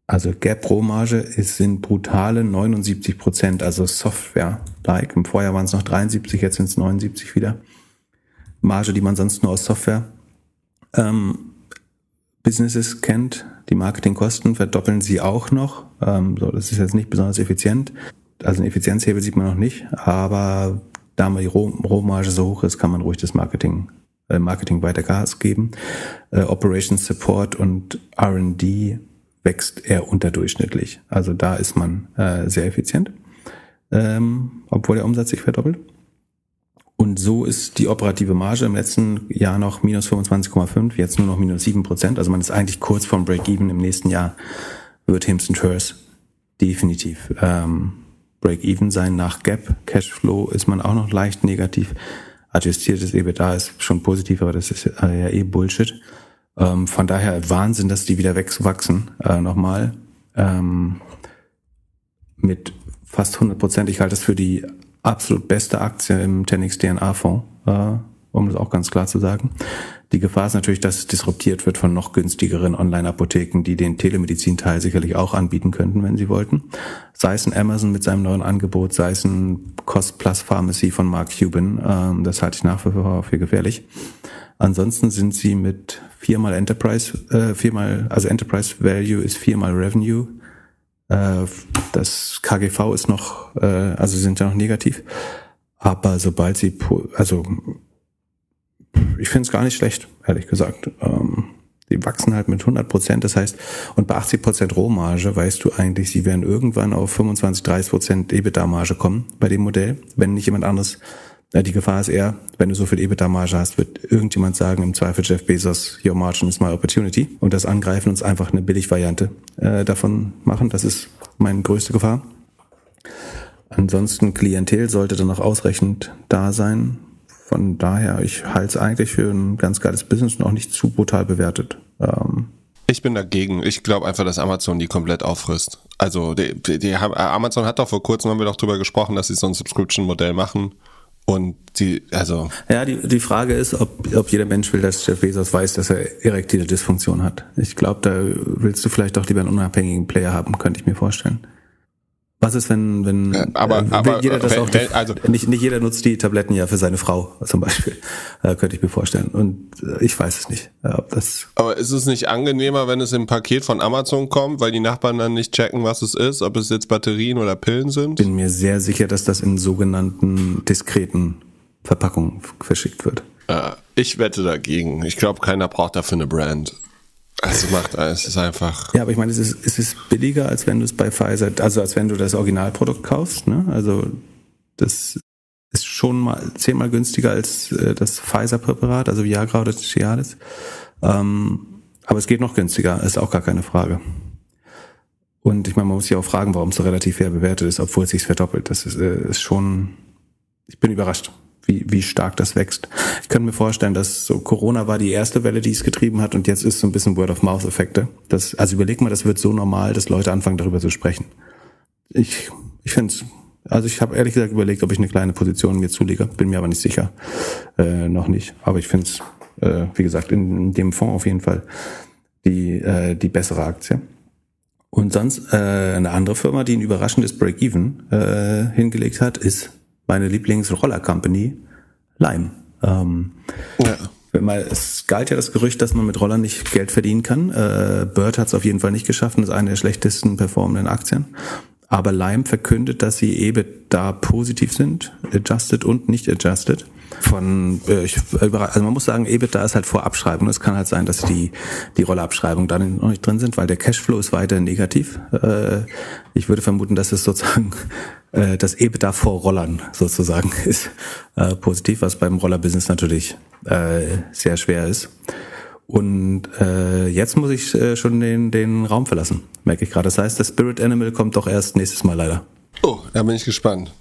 also Gap-Rohmarge sind brutale 79 Prozent, also Software-like. Im Vorjahr waren es noch 73, jetzt sind es 79 wieder. Marge, die man sonst nur aus Software ähm, Businesses kennt. Die Marketingkosten verdoppeln sie auch noch. Ähm, so, das ist jetzt nicht besonders effizient. Also ein Effizienzhebel sieht man noch nicht, aber da mal die Rohmarge so hoch ist, kann man ruhig das Marketing äh, Marketing weiter Gas geben. Äh, Operations Support und R&D wächst eher unterdurchschnittlich. Also da ist man äh, sehr effizient, ähm, obwohl der Umsatz sich verdoppelt. Und so ist die operative Marge im letzten Jahr noch minus 25,5, jetzt nur noch minus 7 Prozent. Also man ist eigentlich kurz vorm Break-Even. Im nächsten Jahr wird Hims Hers definitiv ähm, Break-Even sein. Nach Gap Cashflow ist man auch noch leicht negativ. Adjustiertes EBITDA ist schon positiv, aber das ist äh, ja eh Bullshit. Ähm, von daher Wahnsinn, dass die wieder wachsen äh, nochmal. Ähm, mit fast 100 Prozent. Ich halte das für die absolut beste Aktie im Tenix DNA Fonds. Äh, um das auch ganz klar zu sagen. Die Gefahr ist natürlich, dass es disruptiert wird von noch günstigeren Online-Apotheken, die den Telemedizin-Teil sicherlich auch anbieten könnten, wenn sie wollten. Sei es ein Amazon mit seinem neuen Angebot, sei es ein Cost Plus Pharmacy von Mark Cuban. Ähm, das halte ich nach wie vor für gefährlich. Ansonsten sind sie mit viermal Enterprise, äh, viermal, also Enterprise Value ist viermal Revenue. Äh, das KGV ist noch, äh, also sind ja noch negativ. Aber sobald sie, also ich finde es gar nicht schlecht, ehrlich gesagt. Ähm, die wachsen halt mit 100 Prozent, das heißt, und bei 80 Prozent Rohmarge weißt du eigentlich, sie werden irgendwann auf 25, 30 Prozent EBITDA-Marge kommen bei dem Modell, wenn nicht jemand anderes. Äh, die Gefahr ist eher, wenn du so viel EBITDA-Marge hast, wird irgendjemand sagen, im Zweifel Jeff Bezos, your margin is my opportunity und das angreifen und einfach eine Billigvariante äh, davon machen. Das ist meine größte Gefahr. Ansonsten Klientel sollte dann auch ausreichend da sein. Von daher, ich halte es eigentlich für ein ganz geiles Business und auch nicht zu brutal bewertet. Ähm, ich bin dagegen. Ich glaube einfach, dass Amazon die komplett auffrisst. Also die, die, die haben, Amazon hat doch vor kurzem, haben wir doch drüber gesprochen, dass sie so ein Subscription-Modell machen. Und die, also. Ja, die, die Frage ist, ob, ob jeder Mensch will, dass Jeff Bezos weiß, dass er erektile Dysfunktion hat. Ich glaube, da willst du vielleicht doch lieber einen unabhängigen Player haben, könnte ich mir vorstellen. Was ist, wenn, wenn ja, aber, äh, aber jeder das wenn, auch wenn, also nicht, nicht jeder nutzt die Tabletten ja für seine Frau zum Beispiel, äh, könnte ich mir vorstellen. Und äh, ich weiß es nicht, äh, ob das. Aber ist es nicht angenehmer, wenn es im Paket von Amazon kommt, weil die Nachbarn dann nicht checken, was es ist, ob es jetzt Batterien oder Pillen sind? Bin mir sehr sicher, dass das in sogenannten diskreten Verpackungen verschickt wird. Äh, ich wette dagegen. Ich glaube, keiner braucht dafür eine Brand. Also macht es ist einfach. Ja, aber ich meine, es ist, es ist billiger, als wenn du es bei Pfizer, also als wenn du das Originalprodukt kaufst. Ne? Also das ist schon mal zehnmal günstiger als äh, das Pfizer-Präparat, also Viagra oder Cialis. Ähm, aber es geht noch günstiger, ist auch gar keine Frage. Und ich meine, man muss sich auch fragen, warum es so relativ fair bewertet ist, obwohl es sich verdoppelt. Das ist, äh, ist schon. Ich bin überrascht wie, wie stark das wächst. Ich könnte mir vorstellen, dass so Corona war die erste Welle, die es getrieben hat und jetzt ist so ein bisschen Word-of-Mouth-Effekte. Das, also überleg mal, das wird so normal, dass Leute anfangen darüber zu sprechen. Ich, ich finde es, also ich habe ehrlich gesagt überlegt, ob ich eine kleine Position mir zulege, bin mir aber nicht sicher, äh, noch nicht. Aber ich finde es, äh, wie gesagt, in, in dem Fonds auf jeden Fall die, äh, die bessere Aktie. Und sonst äh, eine andere Firma, die ein überraschendes Break-Even äh, hingelegt hat, ist meine Lieblingsroller-Company, Lime. Ähm, ja. Es galt ja das Gerücht, dass man mit Rollern nicht Geld verdienen kann. Äh, Bird hat es auf jeden Fall nicht geschaffen, das ist eine der schlechtesten performenden Aktien. Aber Lime verkündet, dass sie EBIT da positiv sind, adjusted und nicht adjusted. Von, äh, ich, also man muss sagen, EBIT da ist halt vor Abschreibung. Es kann halt sein, dass die, die Rollabschreibungen da noch nicht drin sind, weil der Cashflow ist weiter negativ. Äh, ich würde vermuten, dass es sozusagen äh, das EBITDA vor Rollern sozusagen ist äh, positiv, was beim Rollerbusiness natürlich äh, sehr schwer ist. Und äh, jetzt muss ich äh, schon den, den Raum verlassen, merke ich gerade. Das heißt, das Spirit Animal kommt doch erst nächstes Mal leider. Oh, da bin ich gespannt.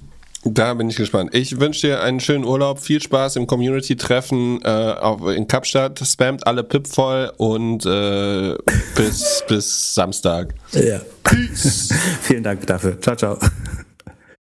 Da bin ich gespannt. Ich wünsche dir einen schönen Urlaub, viel Spaß im Community-Treffen äh, in Kapstadt. Spamt alle Pip voll und äh, bis, bis Samstag. Ja. Vielen Dank dafür. Ciao, ciao.